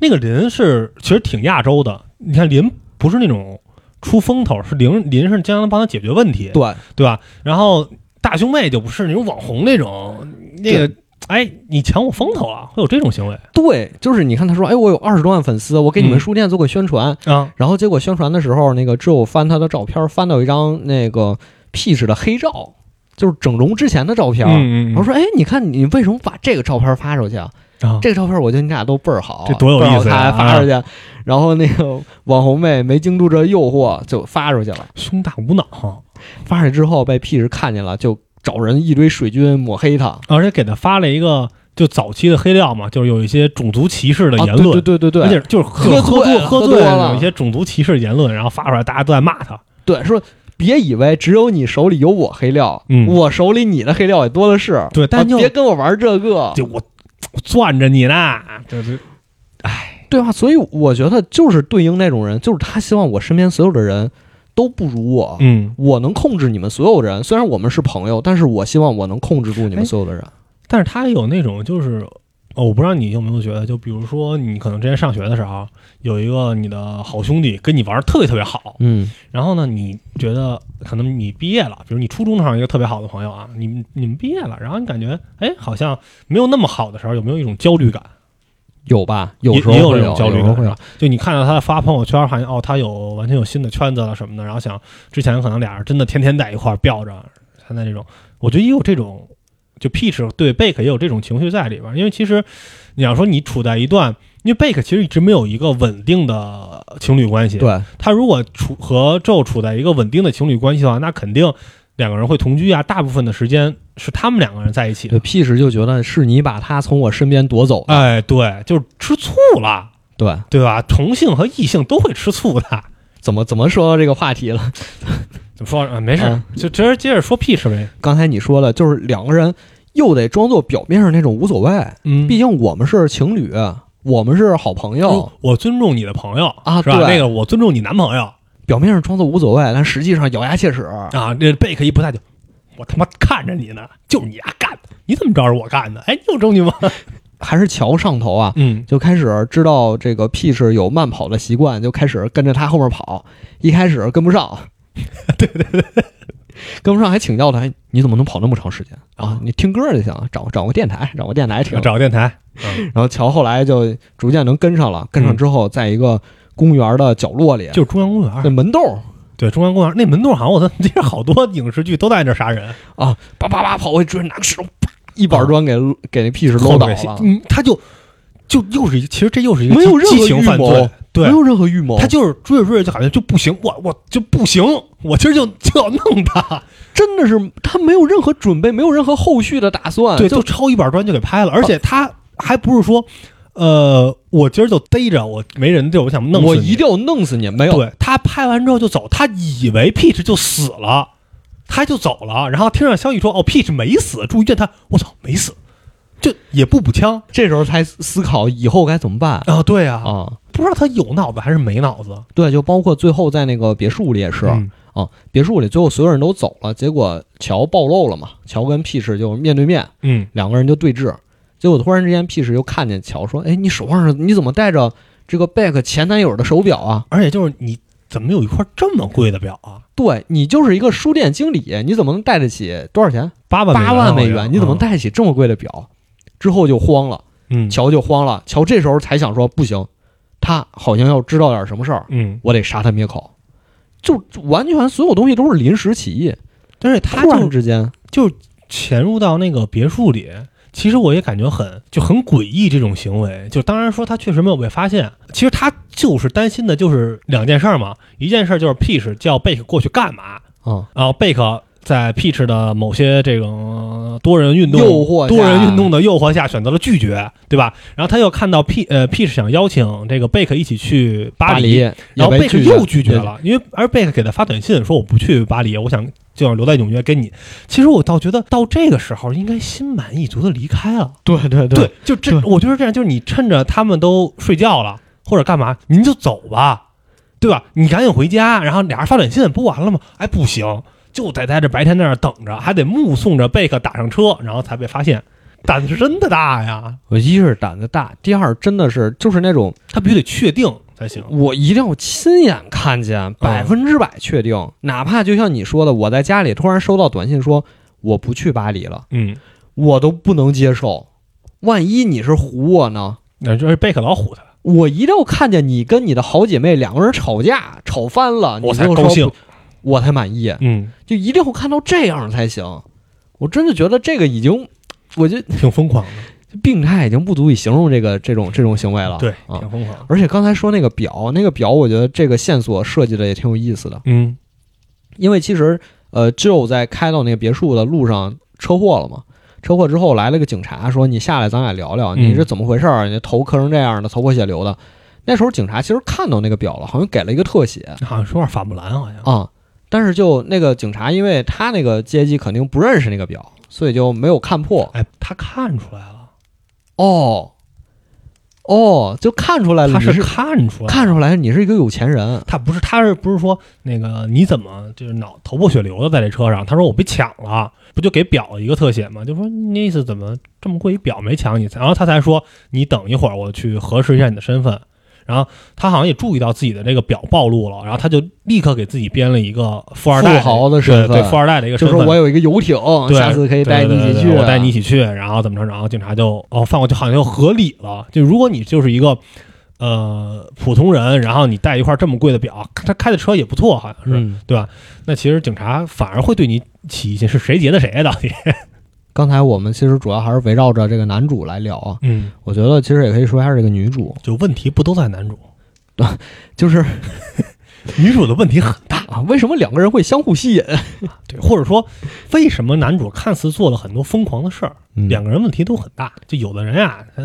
那个林是其实挺亚洲的，你看林不是那种出风头，是林林是经常帮他解决问题，对，对吧？然后大胸妹就不是那种网红那种，那个哎，你抢我风头啊，会有这种行为对，就是你看他说，哎，我有二十多万粉丝，我给你们嗯书店做个宣传，啊？然后结果宣传的时候，那个只有翻他的照片，翻到一张那个 Peach 的黑照，就是整容之前的照片。嗯我说，哎，你看你为什么把这个照片发出去啊？啊，这个照片我觉得你俩都倍儿好，这多有意思呀倍儿好看还发出去，然后那个网红妹没经住这诱惑就发出去了，胸大无脑，发出去之后被 Peach 看见了，就找人一堆水军抹黑他。而且给他发了一个就早期的黑料嘛，就是有一些种族歧视的啊言论，对对对对对而且就是喝醉喝醉喝多了有一些种族歧视言论，然后发出来，大家都在骂他。对，说别以为只有你手里有我黑料，嗯我手里你的黑料也多的是。啊对但就别跟我玩这个，就我我攥着你呢，这这对吧？所以我觉得就是对应那种人，就是他希望我身边所有的人都不如我，嗯，我能控制你们所有人。虽然我们是朋友，但是我希望我能控制住你们哎所有的人。但是他有那种就是。哦，我不知道你有没有觉得，就比如说你可能之前上学的时候，有一个你的好兄弟跟你玩的特别特别好，嗯然后呢，你觉得可能你毕业了，比如你初中上一个特别好的朋友啊，你你们毕业了，然后你感觉哎好像没有那么好的时候，有没有一种焦虑感？有吧？有也时候也有这种焦虑。就你看到他发朋友圈，好像哦，他有完全有新的圈子了什么的，然后想之前可能俩人真的天天在一块儿吊着，现在这种，我觉得也有这种，就 Peach 对贝克也有这种情绪在里边儿。因为其实你要说你处在一段，因为贝克其实一直没有一个稳定的情侣关系。，对，他如果处和宙处在一个稳定的情侣关系的话，那肯定两个人会同居啊，大部分的时间是他们两个人在一起对的。，P 时就觉得是你把他从我身边夺走的，哎，对，就是吃醋了，对，对吧？同性和异性都会吃醋的。怎么怎么说到这个话题了？(laughs) 怎么说啊？没事，嗯就接着接着说 Peach 呗。刚才你说了，就是两个人又得装作表面上那种无所谓，嗯毕竟我们是情侣，我们是好朋友，哦我尊重你的朋友啊是吧？对那个我尊重你男朋友表面上装作无所谓，但实际上咬牙切齿。啊。这贝克一不太就，我他妈看着你呢，就是你丫干的，你怎么知道是我干的？哎，你有证据吗？还是桥上头啊，嗯，就开始知道这个 P 是有慢跑的习惯，就开始跟着他后面跑。一开始跟不上，(laughs) 对对对，跟不上还请教他，哎你怎么能跑那么长时间啊？你听歌就行，找找个电台，找个电台听。找个电台。(laughs) 然后乔后来就逐渐能跟上了，跟上之后，在一个公园的角落里，就是中央公园，那门洞对中央公园那门洞，好像我记得好多影视剧都在那杀人，啊，叭叭叭跑过去追，拿个石头，啪一板砖给给那屁事搂倒了，嗯，他就就又是一，其实这又是一个没有任何预谋罪，对没，有任何预谋，他就是追着追着就感觉就不行，我我就不行，我今儿就就要弄他，(laughs) 真的是他没有任何准备，没有任何后续的打算，对，就就抄一板砖就给拍了，而且他还不是说，呃，我今儿就逮着我没人地儿，我想弄死你我一定要弄死你，没有，对他拍完之后就走，他以为 Peach 就死了，他就走了，然后听上消息说哦 Peach 没死，住医院，他我操没死，就也不补枪。这时候才思考以后该怎么办。啊，对啊，啊。不知道他有脑子还是没脑子，对，就包括最后在那个别墅里也是、嗯。啊，别墅里最后所有人都走了，结果乔暴露了嘛，乔跟 Peach 就面对面，嗯。两个人就对峙，结果突然之间，Peach 就看见乔说：“哎，你手腕上你怎么戴着这个 Beck 前男友的手表啊？而且就是你怎么有一块这么贵的表啊？对你就是一个书店经理，你怎么能带得起多少钱？八万八万美元，你怎么？带得起这么贵的表？”之后就慌了，嗯，乔就慌了，乔这时候才想说：“不行，他好像要知道点什么事儿，嗯，我得杀他灭口。”就完全所有东西都是临时起意，但是他突然就之间，就潜入到那个别墅里。其实我也感觉很就很诡异这种行为，就当然说他确实没有被发现，其实他就是担心的就是两件事儿嘛，一件事儿就是 Peach 叫贝克过去干嘛，嗯、然后贝克在 Peach 的某些这种多人运动、诱惑多人运动的诱惑下选择了拒绝，对吧？然后他又看到 P 呃 Peach 想邀请这个贝克一起去巴巴黎，然后贝克被拒绝又拒绝，了，因为而贝克给他发短信说我不去巴黎，我想就想留在纽约跟你。其实我倒觉得到这个时候应该心满意足的离开了。对对对，就这，我觉得这样，就是你趁着他们都睡觉了或者干嘛，您就走吧，对吧？你赶紧回家，然后俩人发短信不完了吗？哎，不行，就得在这白天在那儿等着，还得目送着贝克打上车，然后才被发现。胆子真的大呀！我一是胆子大，第二真的是就是那种他必须得确定才行。我一定要亲眼看见，百分之百确定，哪怕就像你说的，我在家里突然收到短信说我不去巴黎了，嗯，我都不能接受。万一你是唬我呢？那就是贝克老唬他，我一定要看见你跟你的好姐妹两个人吵架，吵翻了，我才高兴不，我才满意。嗯，就一定要看到这样才行。我真的觉得这个已经，我觉得挺疯狂的，病态已经不足以形容这个这种这种行为了。对，啊挺，疯狂的。而且刚才说那个表，那个表，我觉得这个线索设计的也挺有意思的，嗯因为其实呃，只有在开到那个别墅的路上车祸了嘛。车祸之后来了个警察，说你下来，咱俩聊聊，嗯你是怎么回事儿？你头磕成这样的，头破血流的。那时候警察其实看到那个表了，好像给了一个特写好像说是法布兰，好像。啊。但是就那个警察，因为他那个阶级肯定不认识那个表，所以就没有看破。哎，他看出来了，哦，哦，就看出来了，他是是看出来，看出来你是一个有钱人。他不是，他是不是说那个你怎么就是脑头破血流的在这车上？他说我被抢了，不就给表一个特写吗？就说那意思怎么这么贵一表没抢你？然后他才说你等一会儿，我去核实一下你的身份。然后他好像也注意到自己的这个表暴露了，然后他就立刻给自己编了一个富二代富豪的身份富二代的一个就身份。说我有一个游艇，下次可以带你一起去。对对对对我带你一起去，然后怎么着？然后警察就哦放过去，好像就合理了。就如果你就是一个呃普通人，然后你带一块这么贵的表，他开的车也不错，好像是，嗯，对吧？那其实警察反而会对你起疑心，是谁劫的谁啊？到底？刚才我们其实主要还是围绕着这个男主来聊啊。嗯，我觉得其实也可以说一下这个女主，就问题不都在男主，(laughs) 就是 (laughs) 女主的问题很大，(laughs) 啊，为什么两个人会相互吸引？对，或者说为什么男主看似做了很多疯狂的事儿，嗯两个人问题都很大。就有的人呀，他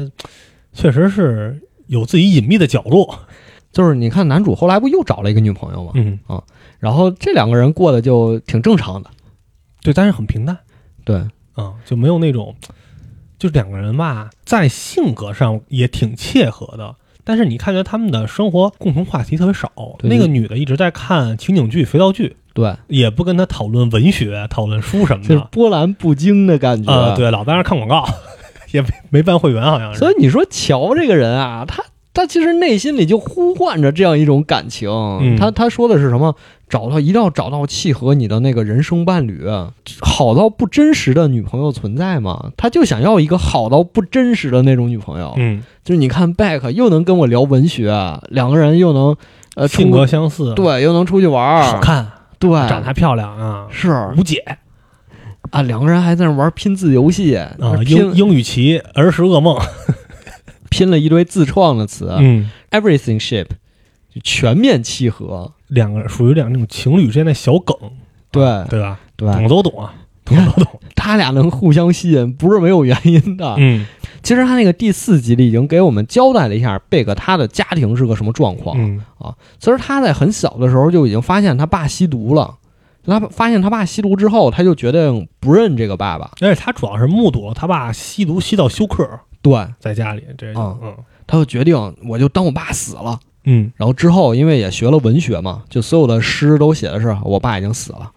确实是有自己隐秘的角落，就是你看男主后来不又找了一个女朋友吗？嗯，然后这两个人过得就挺正常的，对，但是很平淡。对，啊、就没有那种，就是两个人吧，在性格上也挺切合的，但是你看觉他们的生活共同话题特别少。那个女的一直在看情景剧、肥皂剧，对，也不跟他讨论文学、讨论书什么就是的。波澜不惊的感觉。啊、对，老在那儿看广告，(laughs) 也没没办会员，好像是。所以你说乔这个人啊，他他其实内心里就呼唤着这样一种感情。嗯他他说的是什么？找到一定要找到契合你的那个人生伴侣，好到不真实的女朋友存在吗？他就想要一个好到不真实的那种女朋友。嗯，就是你看 Beck 又能跟我聊文学，两个人又能呃性格相似，，对，又能出去玩儿，好看，对，长得还漂亮啊，是。无解。啊，两个人还在那玩拼字游戏啊，拼英英语棋儿时噩梦，(laughs) 拼了一堆自创的词、嗯，e v e r y t h i n g ship，就全面契合。两个属于两那种情侣之间的小梗，对对吧？对，懂都懂啊，懂都懂。他俩能互相吸引，不是没有原因的。嗯其实他那个第四集里已经给我们交代了一下贝克他的家庭是个什么状况。嗯其实他在很小的时候就已经发现他爸吸毒了。他发现他爸吸毒之后，他就决定不认这个爸爸。而且他主要是目睹了他爸吸毒吸到休克，对，在家里，这嗯嗯他就决定我就当我爸死了。嗯，然后之后因为也学了文学嘛，就所有的诗都写的是我爸已经死了，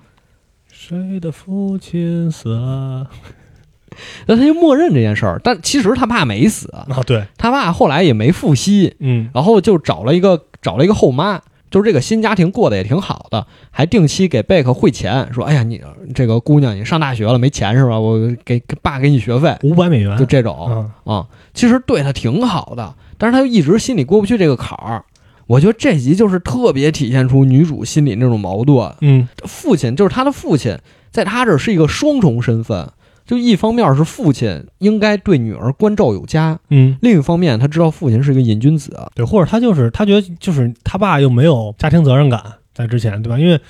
谁的父亲死了？(laughs) 那他就默认这件事儿。但其实他爸没死，啊，对，他爸后来也没复吸，嗯然后就找了一个找了一个后妈，就是这个新家庭过得也挺好的，还定期给贝克汇钱，说：“哎呀，你这个姑娘你上大学了没钱是吧？我给给爸给你学费。五百美”元，就这种嗯啊、其实对他挺好的，但是他就一直心里过不去这个坎儿。我觉得这集就是特别体现出女主心里那种矛盾。嗯父亲就是她的父亲，在她这儿是一个双重身份，就一方面是父亲应该对女儿关照有加，嗯，另一方面他知道父亲是一个瘾君子。对，或者他就是他觉得就是他爸又没有家庭责任感，在之前对吧？因为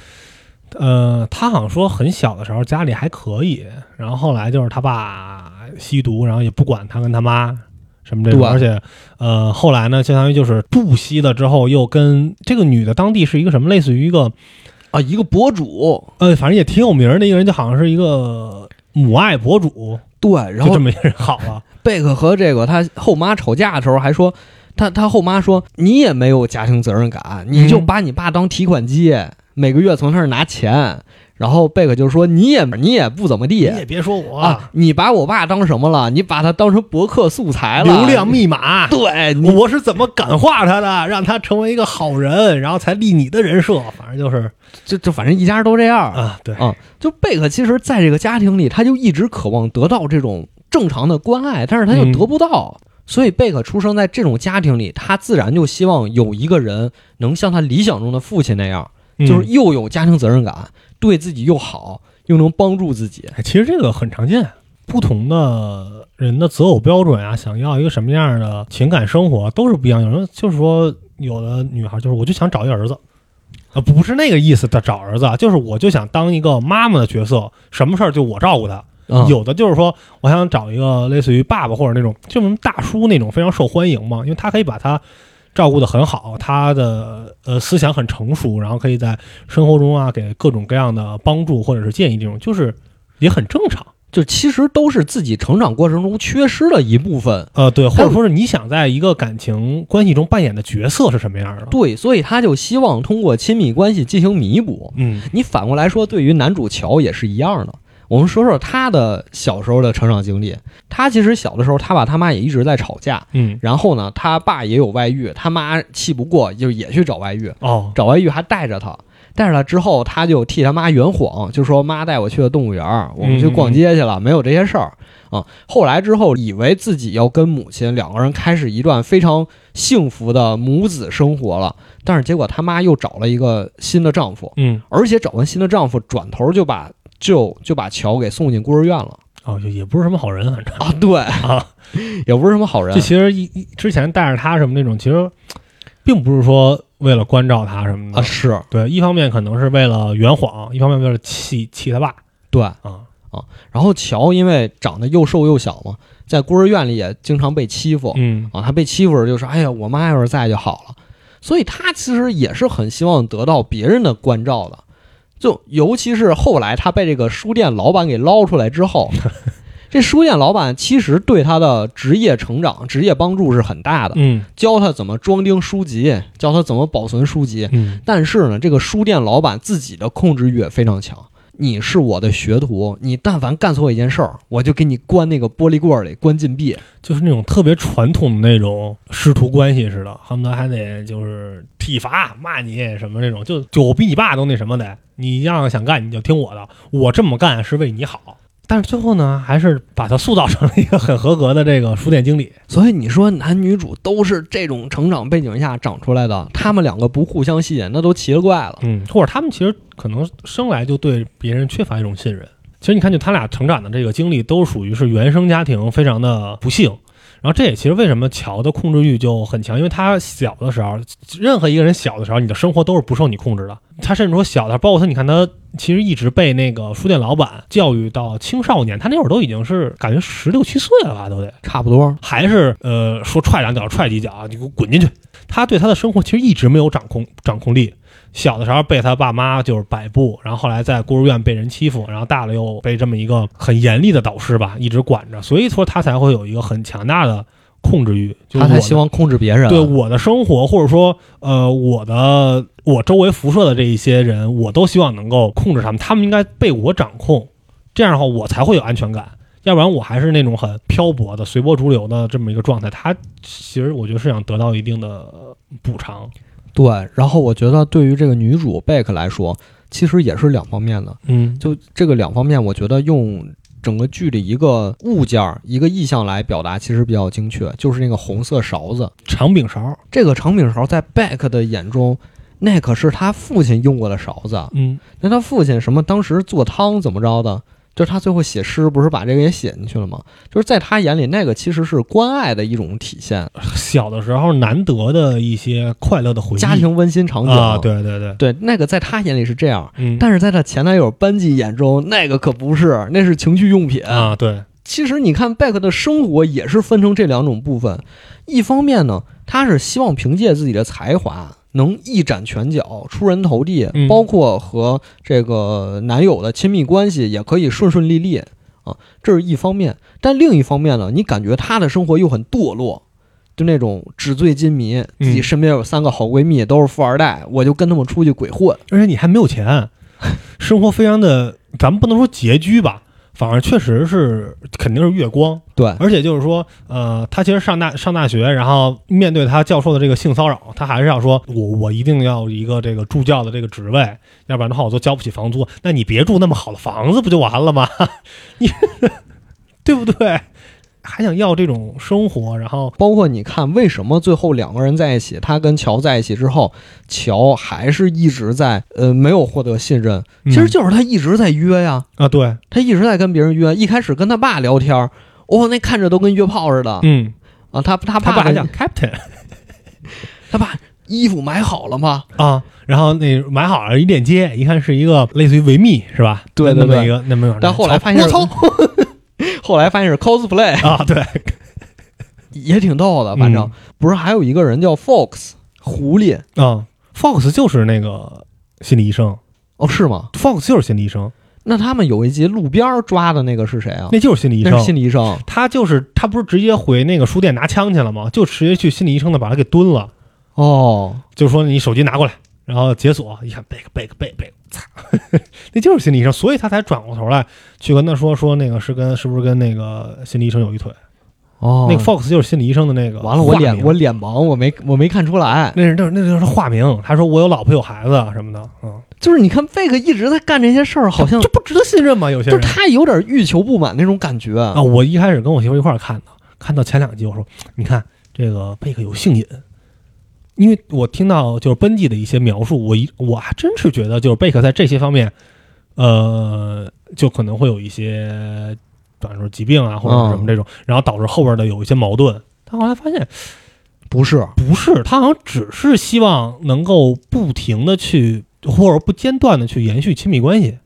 呃，他好像说很小的时候家里还可以，然后后来就是他爸吸毒，然后也不管他跟他妈。什么这种，而且，呃，后来呢，相当于就是不吸了之后，又跟这个女的当地是一个什么，类似于一个啊，一个博主，呃，反正也挺有名的一个人，就好像是一个母爱博主，对，然后就这么一个人好了。(laughs) 贝克和这个他后妈吵架的时候还说，他他后妈说你也没有家庭责任感，你就嗯把你爸当提款机，每个月从他那儿拿钱。然后贝克就说你也你也不怎么地你也别说我啊，你把我爸当什么了？你把他当成博客素材了，流量密码，(laughs) 对我是怎么感化他的，让他成为一个好人，然后才立你的人设。反正就是就就反正一家人都这样。啊，对，啊，就贝克其实在这个家庭里，他就一直渴望得到这种正常的关爱，但是他又嗯得不到。所以贝克出生在这种家庭里，他自然就希望有一个人能像他理想中的父亲那样，就是嗯又有家庭责任感，对自己又好，又能帮助自己。哎其实这个很常见，不同的人的择偶标准啊，想要一个什么样的情感生活都是不一样。有人就是说，有的女孩就是我就想找一儿子。啊，不是那个意思的找儿子啊，就是我就想当一个妈妈的角色，什么事儿就我照顾他。嗯、有的就是说，我想找一个类似于爸爸或者那种就什么大叔那种非常受欢迎嘛，因为他可以把他照顾的很好，他的呃思想很成熟，然后可以在生活中啊给各种各样的帮助或者是建议，这种就是也很正常。就其实都是自己成长过程中缺失的一部分。呃，对，或者说是你想在一个感情关系中扮演的角色是什么样的？对，所以他就希望通过亲密关系进行弥补。嗯你反过来说，对于男主乔也是一样的。我们说说他的小时候的成长经历。他其实小的时候，他爸他妈也一直在吵架。嗯，然后呢，他爸也有外遇，他妈气不过，就也去找外遇，哦，找外遇还带着他。带着他之后，他就替他妈圆谎，就说妈带我去了动物园儿，我们去逛街去了，没有这些事儿啊。后来之后，以为自己要跟母亲两个人开始一段非常幸福的母子生活了，但是结果他妈又找了一个新的丈夫，嗯，而且找完新的丈夫，转头就把就就把乔给送进孤儿院了哦，也也不是什么好人，反正啊，对，啊，(laughs) 也不是什么好人这，其实一一之前带着他什么那种，其实并不是说为了关照他什么的啊，是对，一方面可能是为了圆谎，一方面为了气气他爸对。啊啊，然后乔因为长得又瘦又小嘛，在孤儿院里也经常被欺负、嗯啊。他被欺负时就说：“哎呀，我妈要是在就好了。”所以他其实也是很希望得到别人的关照的。就尤其是后来他被这个书店老板给捞出来之后，(laughs) 这书店老板其实对他的职业成长、职业帮助是很大的，嗯教他怎么装订书籍，教他怎么保存书籍。嗯但是呢，这个书店老板自己的控制欲也非常强。你是我的学徒，你但凡干错一件事儿，我就给你关那个玻璃罐里，关禁闭。就是那种特别传统的那种师徒关系似的，恨不得还得就是体罚骂你什么那种，就就我比你爸都那什么的，你要想干你就听我的，我这么干是为你好。但是最后呢，还是把他塑造成了一个很合格的这个书店经理。所以你说男女主都是这种成长背景下长出来的，他们两个不互相吸引，那都奇了怪了。嗯，或者他们其实可能生来就对别人缺乏一种信任。其实你看，就他俩成长的这个经历，都属于是原生家庭非常的不幸。然后这也其实为什么乔的控制欲就很强，因为他小的时候，任何一个人小的时候，你的生活都是不受你控制的。他甚至说小的时候，包括他，你看他其实一直被那个书店老板教育到青少年，他那会儿都已经是感觉十六七岁了吧，都得。差不多，还是呃说踹两脚踹几脚，你给我滚进去。他对他的生活其实一直没有掌控掌控力。小的时候被他爸妈就是摆布，然后后来在孤儿院被人欺负，然后大了又被这么一个很严厉的导师吧一直管着，所以说他才会有一个很强大的控制欲。就是他才希望控制别人。对我的生活，或者说呃我的我周围辐射的这一些人，我都希望能够控制他们，他们应该被我掌控，这样的话我才会有安全感。要不然我还是那种很漂泊的、随波逐流的这么一个状态。他其实我觉得是想得到一定的呃补偿。对，然后我觉得对于这个女主贝克来说，其实也是两方面的。嗯就这个两方面，我觉得用整个剧里一个物件儿、一个意象来表达，其实比较精确，就是那个红色勺子。长柄勺，这个长柄勺在贝克的眼中，那可是他父亲用过的勺子。嗯那他父亲什么当时做汤怎么着的？就是他最后写诗，不是把这个也写进去了吗？就是在他眼里，那个其实是关爱的一种体现，小的时候难得的一些快乐的回忆，家庭温馨场景啊，对对对，对，那个在他眼里是这样，嗯，但是在他前男友班吉眼中，那个可不是，那是情趣用品。啊，对，其实你看贝克的生活也是分成这两种部分，一方面呢，他是希望凭借自己的才华能一展拳脚、出人头地，嗯包括和这个男友的亲密关系也可以顺顺利利啊，这是一方面。但另一方面呢，你感觉她的生活又很堕落。就那种纸醉金迷，自己嗯身边有三个好闺蜜，都是富二代，我就跟他们出去鬼混。而且你还没有钱，生活非常的，咱们不能说拮据吧，反而确实是肯定是月光。对，而且就是说，呃，他其实上大上大学，然后面对他教授的这个性骚扰，他还是要说，我我一定要一个这个助教的这个职位，要不然的话我都交不起房租。那你别住那么好的房子不就完了吗？(laughs) 你 (laughs) 对不对？还想要这种生活，然后包括你看，为什么最后两个人在一起，他跟乔在一起之后，乔还是一直在呃没有获得信任，其实就是他一直在约呀，啊，对，他一直在跟别人约。一开始跟他爸聊天儿，哦，那看着都跟约炮似的嗯，啊。他他爸跟他爸还讲 Captain (laughs) 他爸衣服买好了吗？啊，然后那买好了一链接，一看是一个类似于维密是吧？对对对那么一个那么一个，但后来发现是我操后来发现是 cosplay，啊，对，也挺逗的。反正、嗯不是还有一个人叫 Fox 狐狸啊，Fox 就是那个心理医生哦，是吗？，Fox 就是心理医生，那他们有一集路边抓的那个是谁啊？那就是心理医那是生。心理医生。他就是他不是直接回那个书店拿枪去了吗？就直接去心理医生那把他给蹲了，哦，就说你手机拿过来，然后解锁，一看贝克贝克贝克贝克，操，(laughs) 那就是心理医生，所以他才转过头来去跟他说说那个是跟是不是跟那个心理医生有一腿？哦，那个 Fox 就是心理医生的那个完了，我脸我脸盲，我没我没看出来。那是那那就是化名，他说我有老婆有孩子什么的，嗯，就是你看贝克一直在干这些事儿，好像就不值得信任吗？有些人。就是他有点欲求不满那种感觉。啊，我一开始跟我媳妇一块儿看的，看到前两集，我说你看这个贝克有性瘾，因为我听到就是奔记的一些描述，我一我还真是觉得就是贝克在这些方面，呃，就可能会有一些，比方说疾病啊或者是什么这种，然后导致后边的有一些矛盾。他后来发现不是。不是，他好像只是希望能够不停的去或者不间断的去延续亲密关系。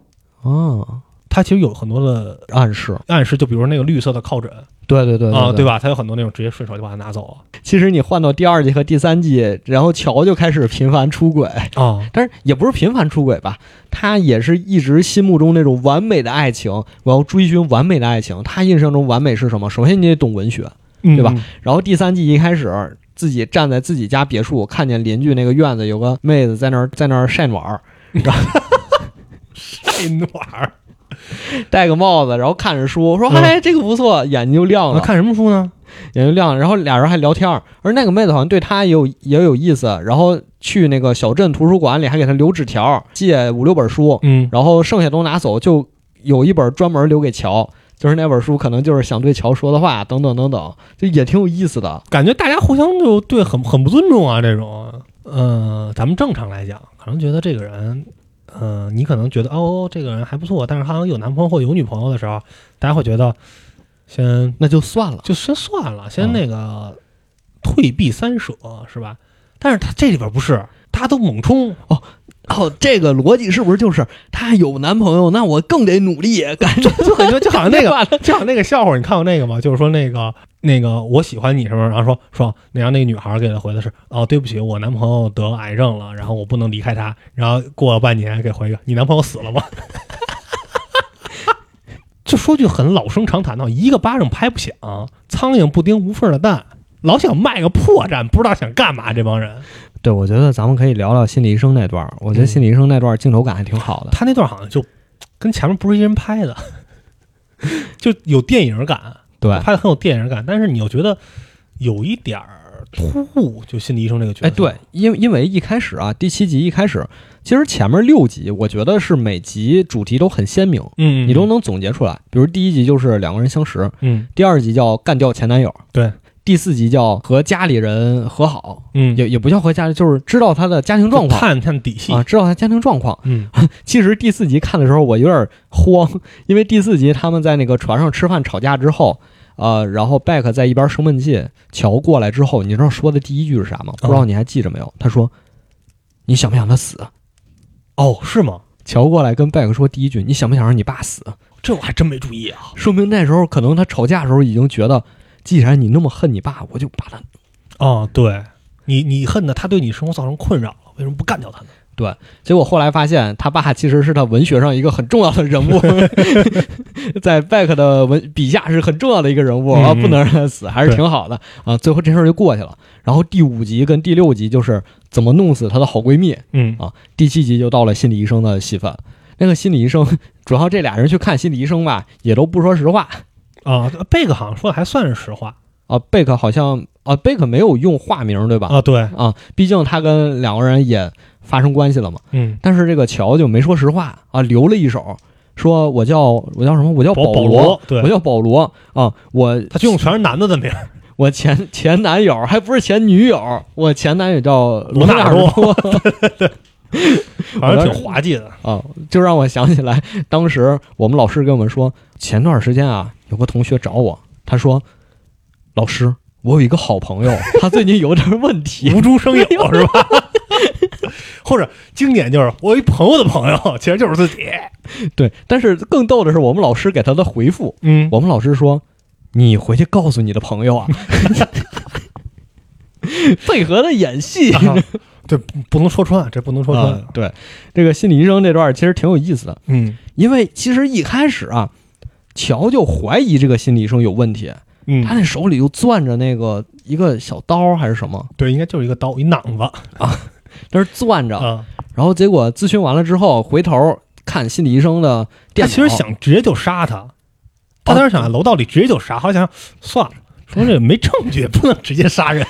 啊，他其实有很多的暗示，暗示，就比如那个绿色的靠枕对对对啊，对吧？他有很多那种直接顺手就把它拿走了其实你换到第二季和第三季，然后乔就开始频繁出轨，啊。(laughs) 但是也不是频繁出轨吧，他也是一直心目中那种完美的爱情，我要追寻完美的爱情。他印象中完美是什么？首先你得懂文学，对吧嗯？然后第三季一开始，自己站在自己家别墅，看见邻居那个院子有个妹子在那儿在那儿晒暖儿，(laughs) 晒暖儿。(laughs) 戴个帽子，然后看着书，说：“嗨哎，这个不错。”眼睛就亮了，看什么书呢？眼睛亮了。然后俩人还聊天儿，而那个妹子好像对他也有也有意思，然后去那个小镇图书馆里还给他留纸条，借五六本书，嗯，然后剩下都拿走，就有一本专门留给乔。就是那本书，可能就是想对乔说的话，等等等等，就也挺有意思的。感觉大家互相就对很很不尊重啊，这种。呃，咱们正常来讲，可能觉得这个人，呃，你可能觉得哦，这个人还不错，但是他好像有男朋友或有女朋友的时候，大家会觉得先那就算了，就先算了，先嗯。那个退避三舍，是吧？但是他这里边不是，他都猛冲，哦，这个逻辑是不是就是她有男朋友，那我更得努力感觉？就感觉就好像那个 (laughs) 个就像那个笑话，你看过那个吗？就是说那个那个我喜欢你什么，然后说说，然后那个女孩给他回的是哦，对不起，我男朋友得癌症了，然后我不能离开他。然后过了半年给回一个，你男朋友死了吗？(laughs) 就说句很老生常谈的话，一个巴掌拍不响，苍蝇不叮无缝的蛋，老想卖个破绽，不知道想干嘛。这帮人，对，我觉得咱们可以聊聊心理医生那段儿。我觉得嗯心理医生那段儿镜头感还挺好的。他那段好像就跟前面不是一人拍的，(laughs) 就有电影感。对，拍的很有电影感，但是你又觉得有一点儿突兀，就心理医生这个角色。哎，对，因为因为一开始啊，第七集一开始，其实前面六集，我觉得是每集主题都很鲜明，嗯，嗯，你都能总结出来。比如第一集就是两个人相识，嗯第二集叫干掉前男友，对，第四集叫和家里人和好，嗯，也也不叫和家里，就是知道他的家庭状况。探探底细啊，，知道他家庭状况。嗯 (laughs) 其实第四集看的时候，我有点慌，因为第四集他们在那个船上吃饭吵架之后，呃，然后贝克在一边生闷气，乔过来之后，你知道说的第一句是啥吗？不知道你还记着没有？他说：“你想不想他死哦，是吗？？”乔过来跟贝克说第一句：“你想不想让你爸死这我还真没注意啊。？”说明那时候可能他吵架的时候已经觉得，既然你那么恨你爸，我就把他哦，对你，你恨的他对你生活造成困扰了，为什么不干掉他呢？对结果后来发现，他爸其实是他文学上一个很重要的人物，(laughs) (laughs) 在贝克的文笔下是很重要的一个人物不能让他死，还是挺好的啊。最后这事儿就过去了。然后第五集跟第六集就是怎么弄死他的好闺蜜嗯啊，第七集就到了心理医生的戏份。那个心理医生，主要这俩人去看心理医生吧，也都不说实话啊，贝克好像说的还算是实话啊。贝克好像啊，贝克没有用化名对吧？啊，对，啊，毕竟他跟两个人也发生关系了嘛。嗯，但是这个乔就没说实话啊，留了一手，说我叫我叫什么？我叫保保罗我叫保罗啊，我他就用全是男的的名，(laughs) 我前前男友还不是前女友，我前男友叫罗纳尔多 (laughs) (laughs) 反正挺滑稽的。啊，就让我想起来，当时我们老师跟我们说，前段时间啊，有个同学找我，他说，老师，我有一个好朋友，他最近有点问题，无中生有是吧？(laughs) 或者经典就是我有一朋友的朋友，其实就是自己。对，但是更逗的是，我们老师给他的回复，嗯，我们老师说：“你回去告诉你的朋友啊，(laughs) 配合的演戏。啊对，不不能说穿，这不能说穿。啊对，这个心理医生这段其实挺有意思的，嗯因为其实一开始啊，乔就怀疑这个心理医生有问题，嗯，他那手里就攥着那个一个小刀还是什么，对，应该就是一个刀，一攮子 (laughs) 但是攥着，啊。然后结果咨询完了之后，回头看心理医生的他电脑，其实想直接就杀他，他当时想在楼道里直接就杀，后来想想算了，说这没证据，不能直接杀人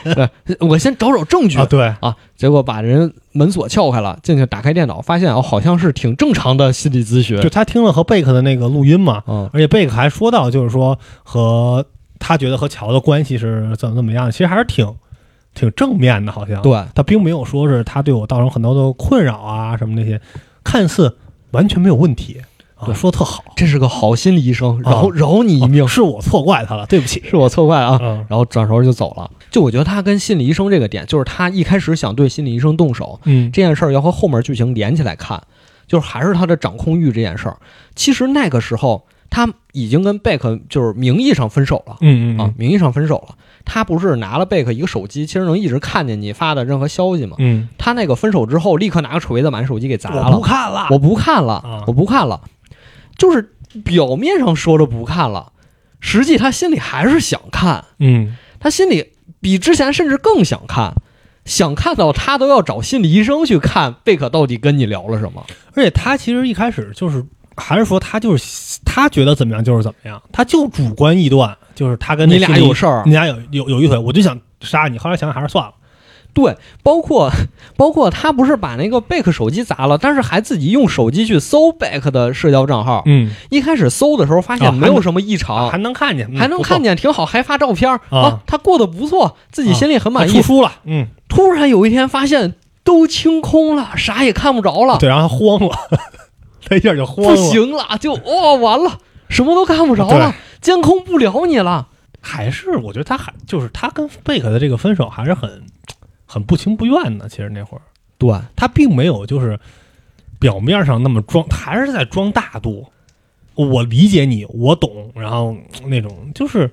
我先找找证据啊。对，啊，结果把人门锁撬开了，进去打开电脑，发现哦，好像是挺正常的心理咨询就。他听了和贝克的那个录音嘛，嗯，而且贝克还说到，就是说和他觉得和乔的关系是怎么怎么样，其实还是挺挺正面的，好像。对，他并没有说是他对我造成很多的困扰啊什么那些，看似完全没有问题啊，对说得特好，这是个好心理医生，饶、啊饶你一命，哦是我错怪他了，对不起。是我错怪啊。嗯然后转头就走了。就我觉得他跟心理医生这个点，就是他一开始想对心理医生动手嗯这件事儿，要和后面剧情连起来看，就是还是他的掌控欲这件事儿。其实那个时候他已经跟贝克就是名义上分手了。嗯嗯啊，名义上分手了。他不是拿了贝克一个手机，其实能一直看见你发的任何消息吗？嗯，他那个分手之后，立刻拿个锤子把那手机给砸我不了。看了，我不看了，啊我不看了。就是表面上说着不看了，实际他心里还是想看，嗯他心里比之前甚至更想看，想看到他都要找心理医生去看贝克到底跟你聊了什么。而且他其实一开始就是还是说他就是他觉得怎么样就是怎么样，他就主观臆断，就是他跟你俩有事儿你俩有有有一腿，我就想杀你，后来想想还是算了。对，包括包括他不是把那个贝克手机砸了，但是还自己用手机去搜贝克的社交账号。嗯，一开始搜的时候发现没有什么异常，还能看见，嗯还能看，见挺好，还发照片啊啊，他过得不错，自己心里很满意出。书了，嗯，突然有一天发现都清空了，啥也看不着了，对，然后慌了，(laughs) 他一下就慌了不，行了，就哦完了，什么都看不着了，监控不了你了。还是我觉得他还就是他跟贝克的这个分手还是很很不情不愿的。其实那会儿对，他并没有就是表面上那么装，还是在装大度。我理解你，我懂，然后那种就是，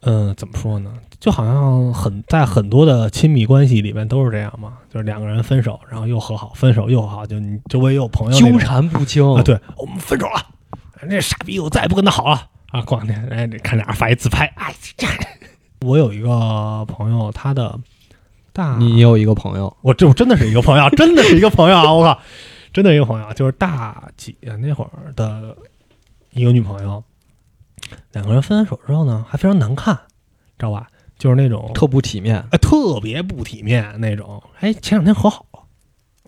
嗯、怎么说呢？就好像很在很多的亲密关系里面都是这样嘛，就是两个人分手，然后又和好，分手又和好，就你周围有朋友纠缠不清啊，对，我们分手了，那傻逼我再也不跟他好了啊！过两天哎，看俩人发一自拍，哎，这 (laughs) 我有一个朋友，他的大你有一个朋友，我这我真的是一个朋友，真的是一个朋友啊！我靠，真的一个朋友，就是大几那会儿的一个女朋友，两个人分完手之后呢，还非常难看，知道吧？就是那种特不体面。哎特别不体面那种。哎，前两天和好了，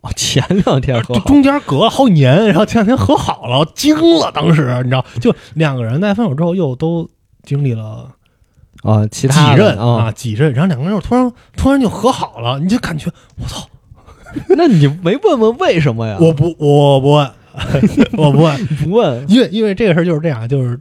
哦，前两天和好，中间隔了好几年，然后前两天和好了，惊了，当时你知道，就两个人在分手之后又都经历了啊，其几任啊，啊几任，然后两个人又突然突然就和好了，你就感觉我操，(laughs) 那你没问问为什么呀？我不我不问，我不问，(laughs) 不问，因为因为这个事儿就是这样，就是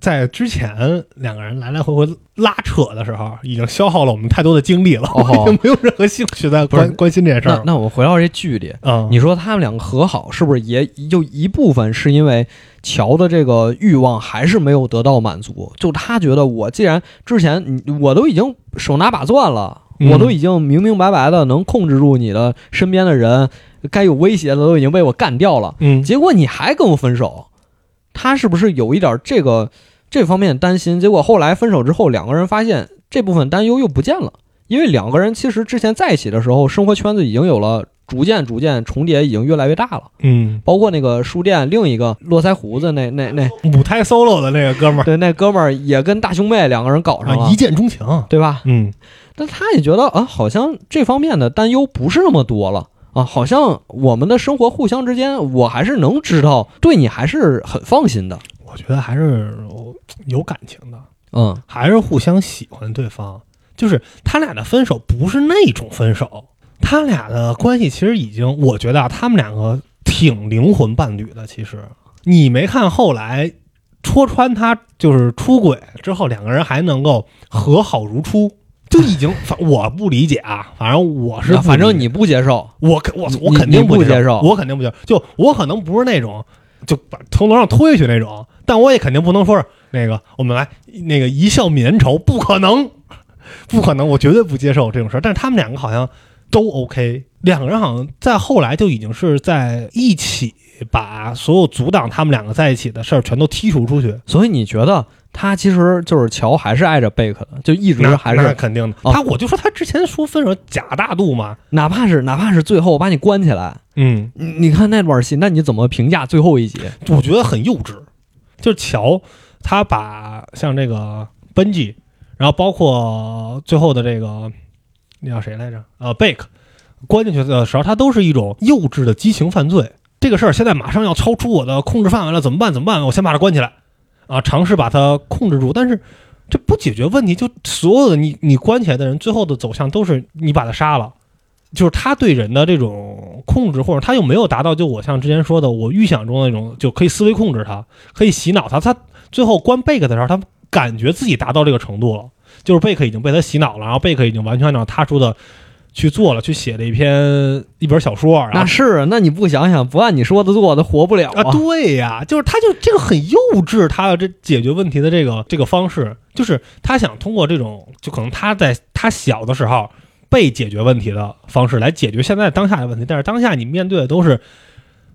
在之前两个人来来回回拉扯的时候，已经消耗了我们太多的精力了，哦我已经没有任何兴趣在关关心这件事儿。那那我们回到这剧里，嗯，你说他们两个和好，是不是也就一部分是因为乔的这个欲望还是没有得到满足？就他觉得我既然之前你我都已经手拿把攥了，嗯我都已经明明白白的能控制住你的身边的人，该有威胁的都已经被我干掉了，嗯结果你还跟我分手，他是不是有一点这个这方面担心？结果后来分手之后，两个人发现这部分担忧又不见了，因为两个人其实之前在一起的时候，生活圈子已经有了逐渐逐渐重叠，已经越来越大了。嗯，包括那个书店另一个络腮胡子那那那母胎 solo 的那个哥们儿对那哥们儿也跟大胸妹两个人搞上了，啊，一见钟情。对吧？嗯但他也觉得啊，好像这方面的担忧不是那么多了。啊，好像我们的生活互相之间，我还是能知道，对你还是很放心的。我觉得还是有感情的，嗯，还是互相喜欢对方。就是他俩的分手不是那种分手，他俩的关系其实已经，我觉得啊，他们两个挺灵魂伴侣的。其实你没看后来戳穿他就是出轨之后，两个人还能够和好如初，就已经 (laughs) 反我不理解啊，反正我是反正你不接受，我肯我我肯定不接接受我肯定不接受。就我可能不是那种就把从楼上推下去那种，但我也肯定不能说是那个我们来那个一笑泯恩仇，不可能，(laughs) 不可能，我绝对不接受这种事儿。但是他们两个好像都 OK，两个人好像在后来就已经是在一起把所有阻挡他们两个在一起的事儿全都剔除出去。所以你觉得他其实就是乔还是爱着贝克的，就一直还是肯定的。哦他我就说他之前说分手假大度嘛，哪怕是哪怕是最后把你关起来，嗯，你你看那段戏，那你怎么评价最后一集？我觉得很幼稚。就是乔他把像这个奔吉，然后包括最后的这个那叫谁来着？呃，Bake 关进去的时候，他都是一种幼稚的激情犯罪。这个事儿现在马上要超出我的控制范围了，怎么办？怎么办？我先把他关起来，啊，尝试把他控制住。但是这不解决问题，就所有的你你关起来的人，最后的走向都是你把他杀了。就是他对人的这种控制，或者他又没有达到，就我像之前说的，我预想中的那种，就可以思维控制他，可以洗脑他。他最后关贝克的时候，他感觉自己达到这个程度了，就是贝克已经被他洗脑了，然后贝克已经完全按照他说的去做了，去写了一篇一本小说。那是啊，那你不想想，不按你说的做，他活不了啊，对呀，就是他就这个很幼稚，他的这解决问题的这个这个方式，就是他想通过这种，就可能他在他小的时候。被解决问题的方式来解决现在当下的问题，但是当下你面对的都是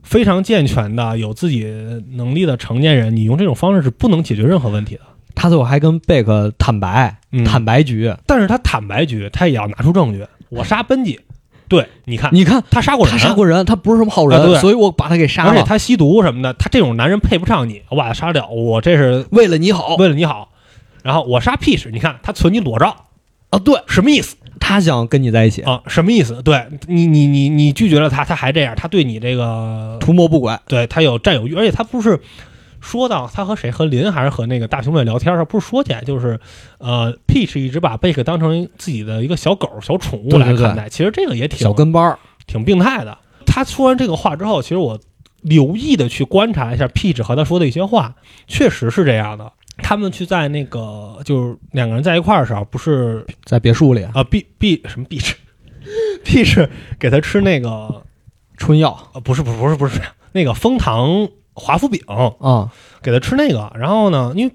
非常健全的、有自己能力的成年人，你用这种方式是不能解决任何问题的。他最后还跟贝克坦白，嗯。坦白局，但是他坦白局，他也要拿出证据。我杀奔吉，对，你看，你看他杀过人，他杀过人，他不是什么好人，啊对。所以我把他给杀了，而且他吸毒什么的，他这种男人配不上你，我把他杀掉，我这是为了你好。为了你好。然后我杀屁事，你看他存你裸照，啊，对。什么意思？他想跟你在一起，啊，什么意思？对你，你，你，你拒绝了他，他还这样，他对你这个，图谋不轨，对他有占有欲，而且他不是说到他和谁和林还是和那个大熊妹聊天，他不是说起来就是，呃，Peach 一直把贝克当成自己的一个小狗、小宠物对对对来看待，其实这个也挺小跟班儿，挺病态的。他说完这个话之后，其实我留意的去观察一下 Peach 和他说的一些话，确实是这样的。他们去在那个就是两个人在一块儿的时候，不是在别墅里啊，B B 什么 Peach (laughs) Peach 给他吃那个春药啊，不是不是不是不是那个蜂糖华夫饼，啊，给他吃那个。然后呢，因为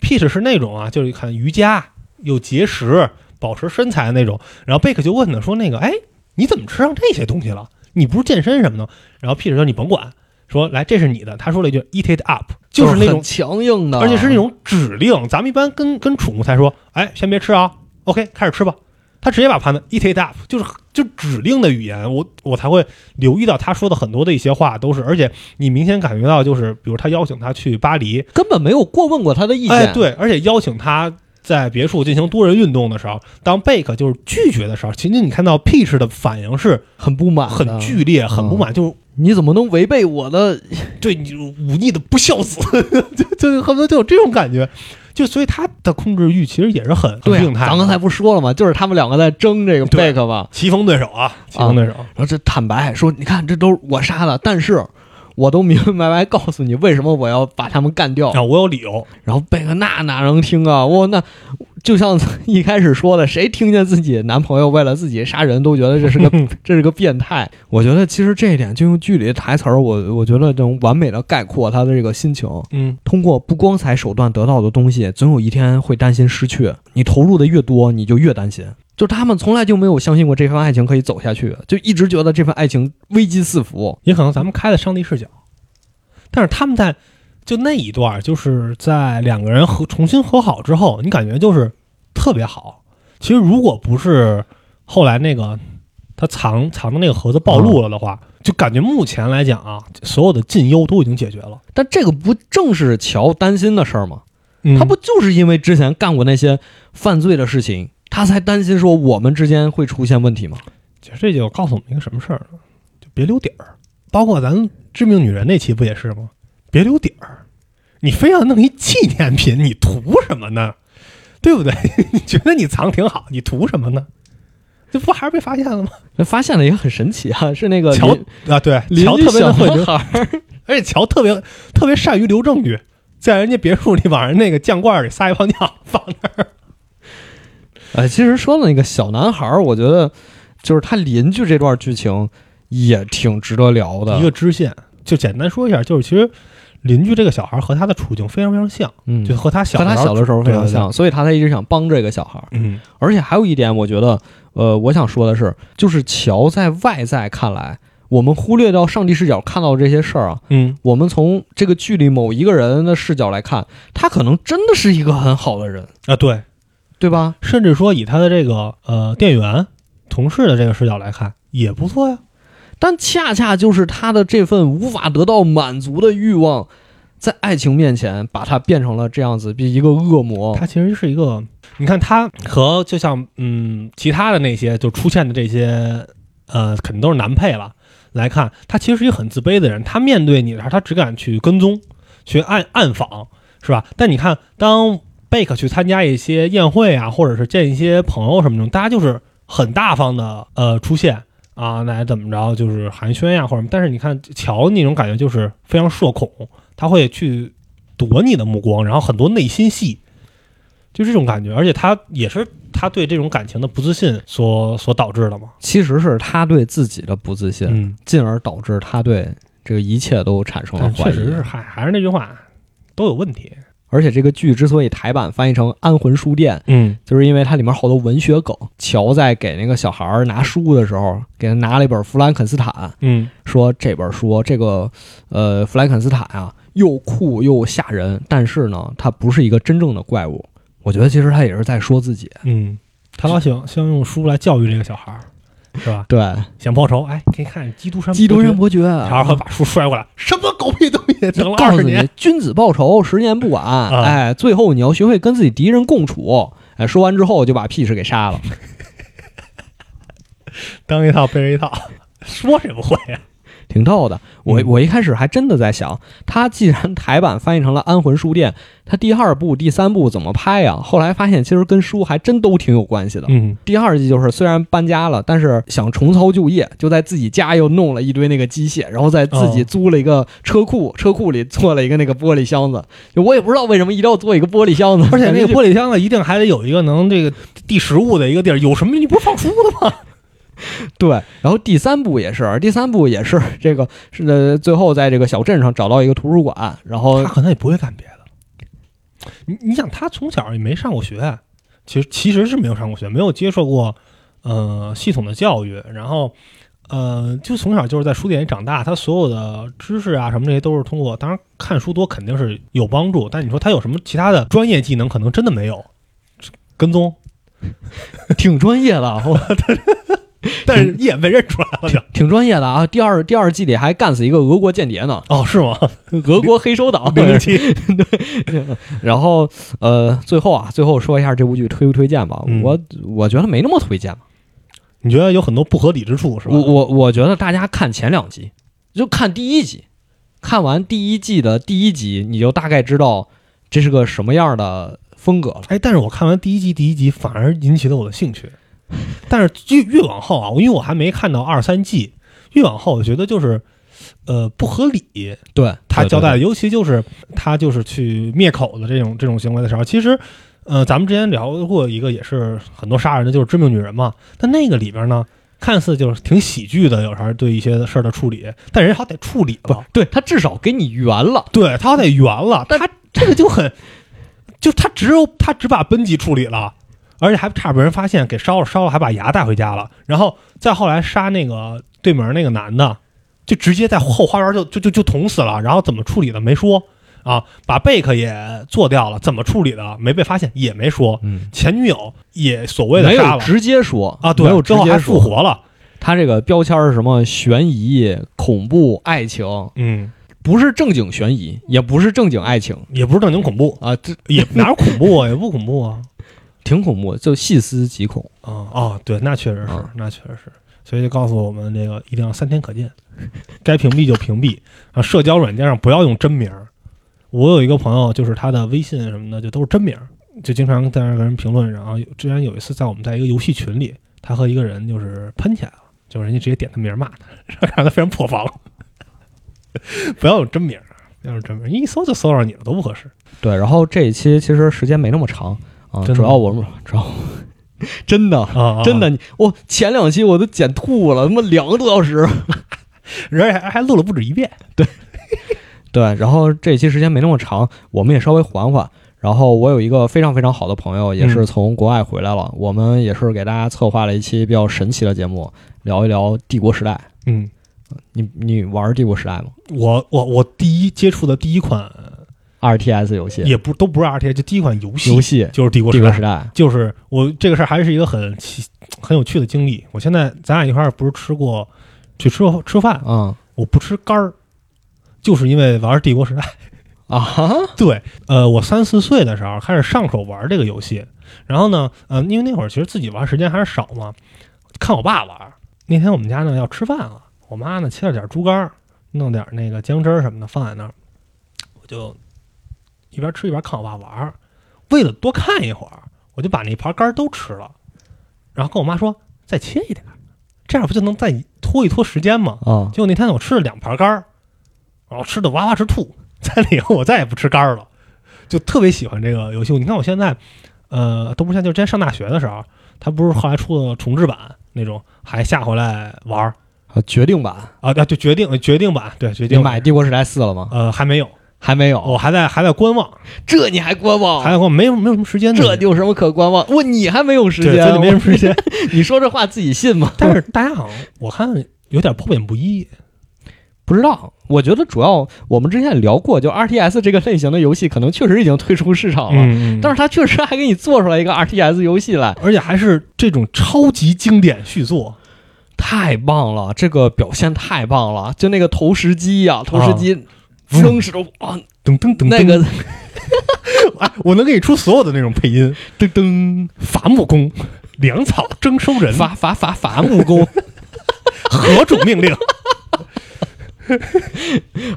Peach 是那种啊，就是看瑜伽又节食、保持身材的那种。然后贝克就问他说：“那个，哎，你怎么吃上这些东西了？你不是健身什么的？”然后 Peach 说：“你甭管，说来这是你的。”他说了一句 “eat it up”，(laughs) 就是那种很强硬的，而且是那种指令。咱们一般跟跟宠物才说：“哎，先别吃啊，OK，开始吃吧。”他直接把盘子 eat it up，就是就指令的语言，我我才会留意到他说的很多的一些话都是，而且你明显感觉到就是，比如他邀请他去巴黎，根本没有过问过他的意见，哎，对，而且邀请他在别墅进行多人运动的时候，当贝克就是拒绝的时候，其实你看到 Peach 的反应是很不满，很剧烈、很不满，就是你怎么能违背我的？(laughs) 对你忤逆的不孝子，(laughs) 就就恨不得就有这种感觉。就所以他的控制欲其实也是很很病态的。咱刚才不说了吗？就是他们两个在争这个对贝克嘛，棋逢对手啊，棋逢对手。然后这坦白说，你看这都是我杀的，但是我都明明白白告诉你为什么我要把他们干掉。啊，我有理由。然后贝克那哪能听啊？我那就像一开始说的，谁听见自己男朋友为了自己杀人都觉得这是个 (laughs) 这是个变态。我觉得其实这一点就用剧里的台词儿，我我觉得能完美的概括他的这个心情。嗯，通过不光彩手段得到的东西，总有一天会担心失去。你投入的越多，你就越担心。就他们从来就没有相信过这份爱情可以走下去，就一直觉得这份爱情危机四伏。也可能咱们开了上帝视角，但是他们在就那一段，就是在两个人和重新和好之后，你感觉就是特别好。其实如果不是后来那个他藏藏的那个盒子暴露了的话，就感觉目前来讲啊，所有的近忧都已经解决了。但这个不正是乔担心的事儿吗？嗯他不就是因为之前干过那些犯罪的事情，他才担心说我们之间会出现问题吗？其实这就告诉我们一个什么事儿呢？就别留底儿。包括咱致命女人那期不也是吗？别留底儿，你非要弄一纪念品，你图什么呢？对不对？(laughs) 你觉得你藏挺好，你图什么呢？这不还是被发现了吗？发现了也很神奇啊，是那个乔啊，对，乔特别小的会留，男孩儿，而且乔特别特别善于留证据，在人家别墅里往人那个酱罐里撒一泡尿放那儿。(laughs) 哎，其实说的那个小男孩儿，我觉得就是他邻居这段剧情也挺值得聊的。一个支线，就简单说一下，就是其实邻居这个小孩和他的处境非常非常像，嗯，就和他小和他小的时候非常像，所以他才一直想帮这个小孩儿。嗯而且还有一点，我觉得，呃，我想说的是，就是乔在外在看来，我们忽略掉上帝视角看到的这些事儿啊，嗯，我们从这个剧里某一个人的视角来看，他可能真的是一个很好的人，啊对，对吧？甚至说以他的这个呃店员同事的这个视角来看也不错呀。但恰恰就是他的这份无法得到满足的欲望，在爱情面前把他变成了这样子，比一个恶魔。他其实是一个，你看他和就像嗯其他的那些就出现的这些呃，肯定都是男配了。来看，他其实是一个很自卑的人。他面对你的时候，他只敢去跟踪、去暗暗访，是吧？但你看，当贝克去参加一些宴会啊，或者是见一些朋友什么的，大家就是很大方的呃出现啊，来怎么着就是寒暄呀或者什么。但是你看乔那种感觉就是非常社恐，他会去躲你的目光，然后很多内心戏，就这种感觉。而且他也是他对这种感情的不自信所所导致的嘛。其实是他对自己的不自信，嗯，进而导致他对这个一切都产生了怀疑。确实是还还是那句话，都有问题。而且这个剧之所以台版翻译成《安魂书店》，嗯就是因为它里面好多文学梗。乔在给那个小孩儿拿书的时候，给他拿了一本《弗兰肯斯坦》，嗯说这本书这个呃弗兰肯斯坦啊，又酷又吓人，但是呢，它不是一个真正的怪物。我觉得其实他也是在说自己，嗯，他老想想用书来教育这个小孩儿，是吧？对，想报仇，哎，可以看《基督山基督山伯伯爵，爵》，然后把书摔过来，什么狗屁东西，等了告诉你二十年，，君子报仇，十年不晚。啊哎，最后你要学会跟自己敌人共处。哎，说完之后就把屁事给杀了，(laughs) 当一套背着一套，说谁不会啊呀？挺逗的。我嗯我一开始还真的在想，他既然台版翻译成了《安魂书店》，他第二部、第三部怎么拍呀？后来发现其实跟书还真都挺有关系的。嗯第二季就是虽然搬家了，但是想重操旧业，就在自己家又弄了一堆那个机械，然后在自己哦租了一个车库，车库里做了一个那个玻璃箱子。就我也不知道为什么一定要做一个玻璃箱子，而且那个玻璃箱子一定还得有一个能这个递食物的一个地儿，有什么你不是放书的吗？(laughs) 对，然后第三部也是，第三部也是这个是呃，最后在这个小镇上找到一个图书馆，然后他可能也不会干别的。你你想，他从小也没上过学，其实其实是没有上过学，没有接受过呃系统的教育，然后呃就从小就是在书店里长大，他所有的知识啊什么这些都是通过，当然看书多肯定是有帮助，但你说他有什么其他的专业技能，可能真的没有。跟踪，(laughs) 挺专业的，我 (laughs) 但是一眼被认出来了就。挺专业的啊。第二第二季里还干死一个俄国间谍呢，哦，是吗？俄国黑手党。零零七，(laughs) 然后呃，最后啊，最后说一下这部剧推不推荐吧？嗯我我觉得没那么推荐吧。你觉得有很多不合理之处是吧？我我我觉得大家看前两集，就看第一集，看完第一季的第一集，你就大概知道这是个什么样的风格了。哎，但是我看完第一季第一集，反而引起了我的兴趣。但是越越往后啊，因为我还没看到二三季，越往后我觉得就是，呃，不合理。对他交代尤其就是他就是去灭口的这种这种行为的时候，其实，呃，咱们之前聊过一个也是很多杀人的，就是致命女人嘛。但那个里边呢，看似就是挺喜剧的，有时候对一些事儿的处理，但人好歹处理了，对他至少给你圆了。对他好歹圆了，他这个就很，就他只有他只把奔吉处理了，而且还差点被人发现给烧了，烧了还把牙带回家了，然后再后来杀那个对门那个男的，就直接在后花园就就就就捅死了，然后怎么处理的没说啊，把贝克也做掉了，怎么处理的没被发现也没说，嗯，前女友也所谓的没杀了有直接说啊，没对，之后还复。活了，他这个标签是什么？悬疑、恐怖、爱情，嗯，不是正经悬疑，也不是正经爱情也不是正经恐怖，啊，这也哪有恐怖啊，也不恐怖啊。挺恐怖的，就细思极恐。啊哦，对，那确实是，啊那确实是，所以就告诉我们这个一定要三天可见，(laughs) 该屏蔽就屏蔽啊，社交软件上不要用真名儿。我有一个朋友，就是他的微信什么的就都是真名儿，就经常在那儿跟人评论。然后之前有一次在我们在一个游戏群里，他和一个人就是喷起来了，就是人家直接点他名骂他，(laughs) 让他非常破防。(laughs) 不要用真名儿，不要用真名儿，一搜就搜上你了，都不合适。对，然后这一期其实时间没那么长啊，主要我们主要 (laughs) 真的啊真的，你我前两期我都剪吐了，他妈两个多小时。(laughs) 人家还还录了不止一遍。(laughs) 对，对然后这一期时间没那么长，我们也稍微缓缓。然后我有一个非常非常好的朋友，也是嗯从国外回来了，我们也是给大家策划了一期比较神奇的节目，聊一聊帝国时代。嗯，你你玩帝国时代吗我我我第一接触的第一款？RTS 游戏，也不都不是 RTS，就第一款游戏游戏就是《帝国时代帝国》，时代，就是我这个事儿还是一个很奇很有趣的经历。我现在咱俩一块儿不是吃过去吃过吃饭，嗯，我不吃肝儿，就是因为玩《帝国时代》，啊哈，对，呃，我三四岁的时候开始上手玩这个游戏，然后呢，呃，因为那会儿其实自己玩时间还是少嘛，看我爸玩。那天我们家呢要吃饭了，我妈呢切了点猪肝儿，弄点那个姜汁儿什么的放在那儿，我就一边吃一边看我爸玩儿。为了多看一会儿，我就把那盘肝儿都吃了，然后跟我妈说再切一点儿，这样不就能再拖一拖时间吗？啊，结果那天我吃了两盘肝儿，然后吃的哇哇直吐。在那以后我再也不吃肝儿了，就特别喜欢这个游戏。你看我现在，呃，都不像就之前上大学的时候，他不是后来出了重制版那种，还下回来玩儿啊决定版，啊？对，决定决定版，对决定版买《帝国时代四》了吗？呃还没有，还没有，我还在还在观望，这你还观望？还在观望，没有没有什么时间呢，这有什么可观望？我你还没有时，间，真的没什么时间。(laughs) 你说这话自己信吗？但是大家好像我看有点褒贬不一，不知道，我觉得主要我们之前也聊过，就 R T S 这个类型的游戏，可能确实已经退出市场了。嗯但是它确实还给你做出来一个 R T S 游戏来，而且还是这种超级经典续作，太棒了！这个表现太棒了，就那个投石机呀、投石机扔石头啊，噔噔噔，那个 (laughs) 啊，我能给你出所有的那种配音，噔噔伐木工、粮草征收人、伐伐伐伐木工。(laughs) 何种命令？(laughs)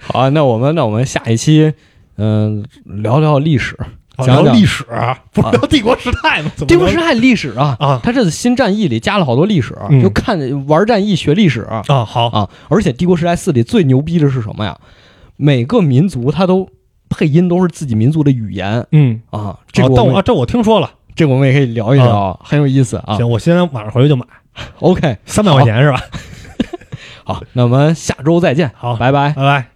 好啊，那我们那我们下一期，嗯、聊聊历史，哦讲讲聊历史，不是聊帝国时代吗？帝国时代历史啊。啊它这次新战役里加了好多历史，嗯就看玩战役学历史啊？好，啊。而且帝国时代四里最牛逼的是什么呀？每个民族它都配音都是自己民族的语言嗯，啊。这个我啊，这我听说了。这个我们也可以聊一聊，很有意思啊。行，我现在晚上回去就买，OK，三百块钱是吧？(laughs) 好，那我们下周再见，好，拜拜。拜拜。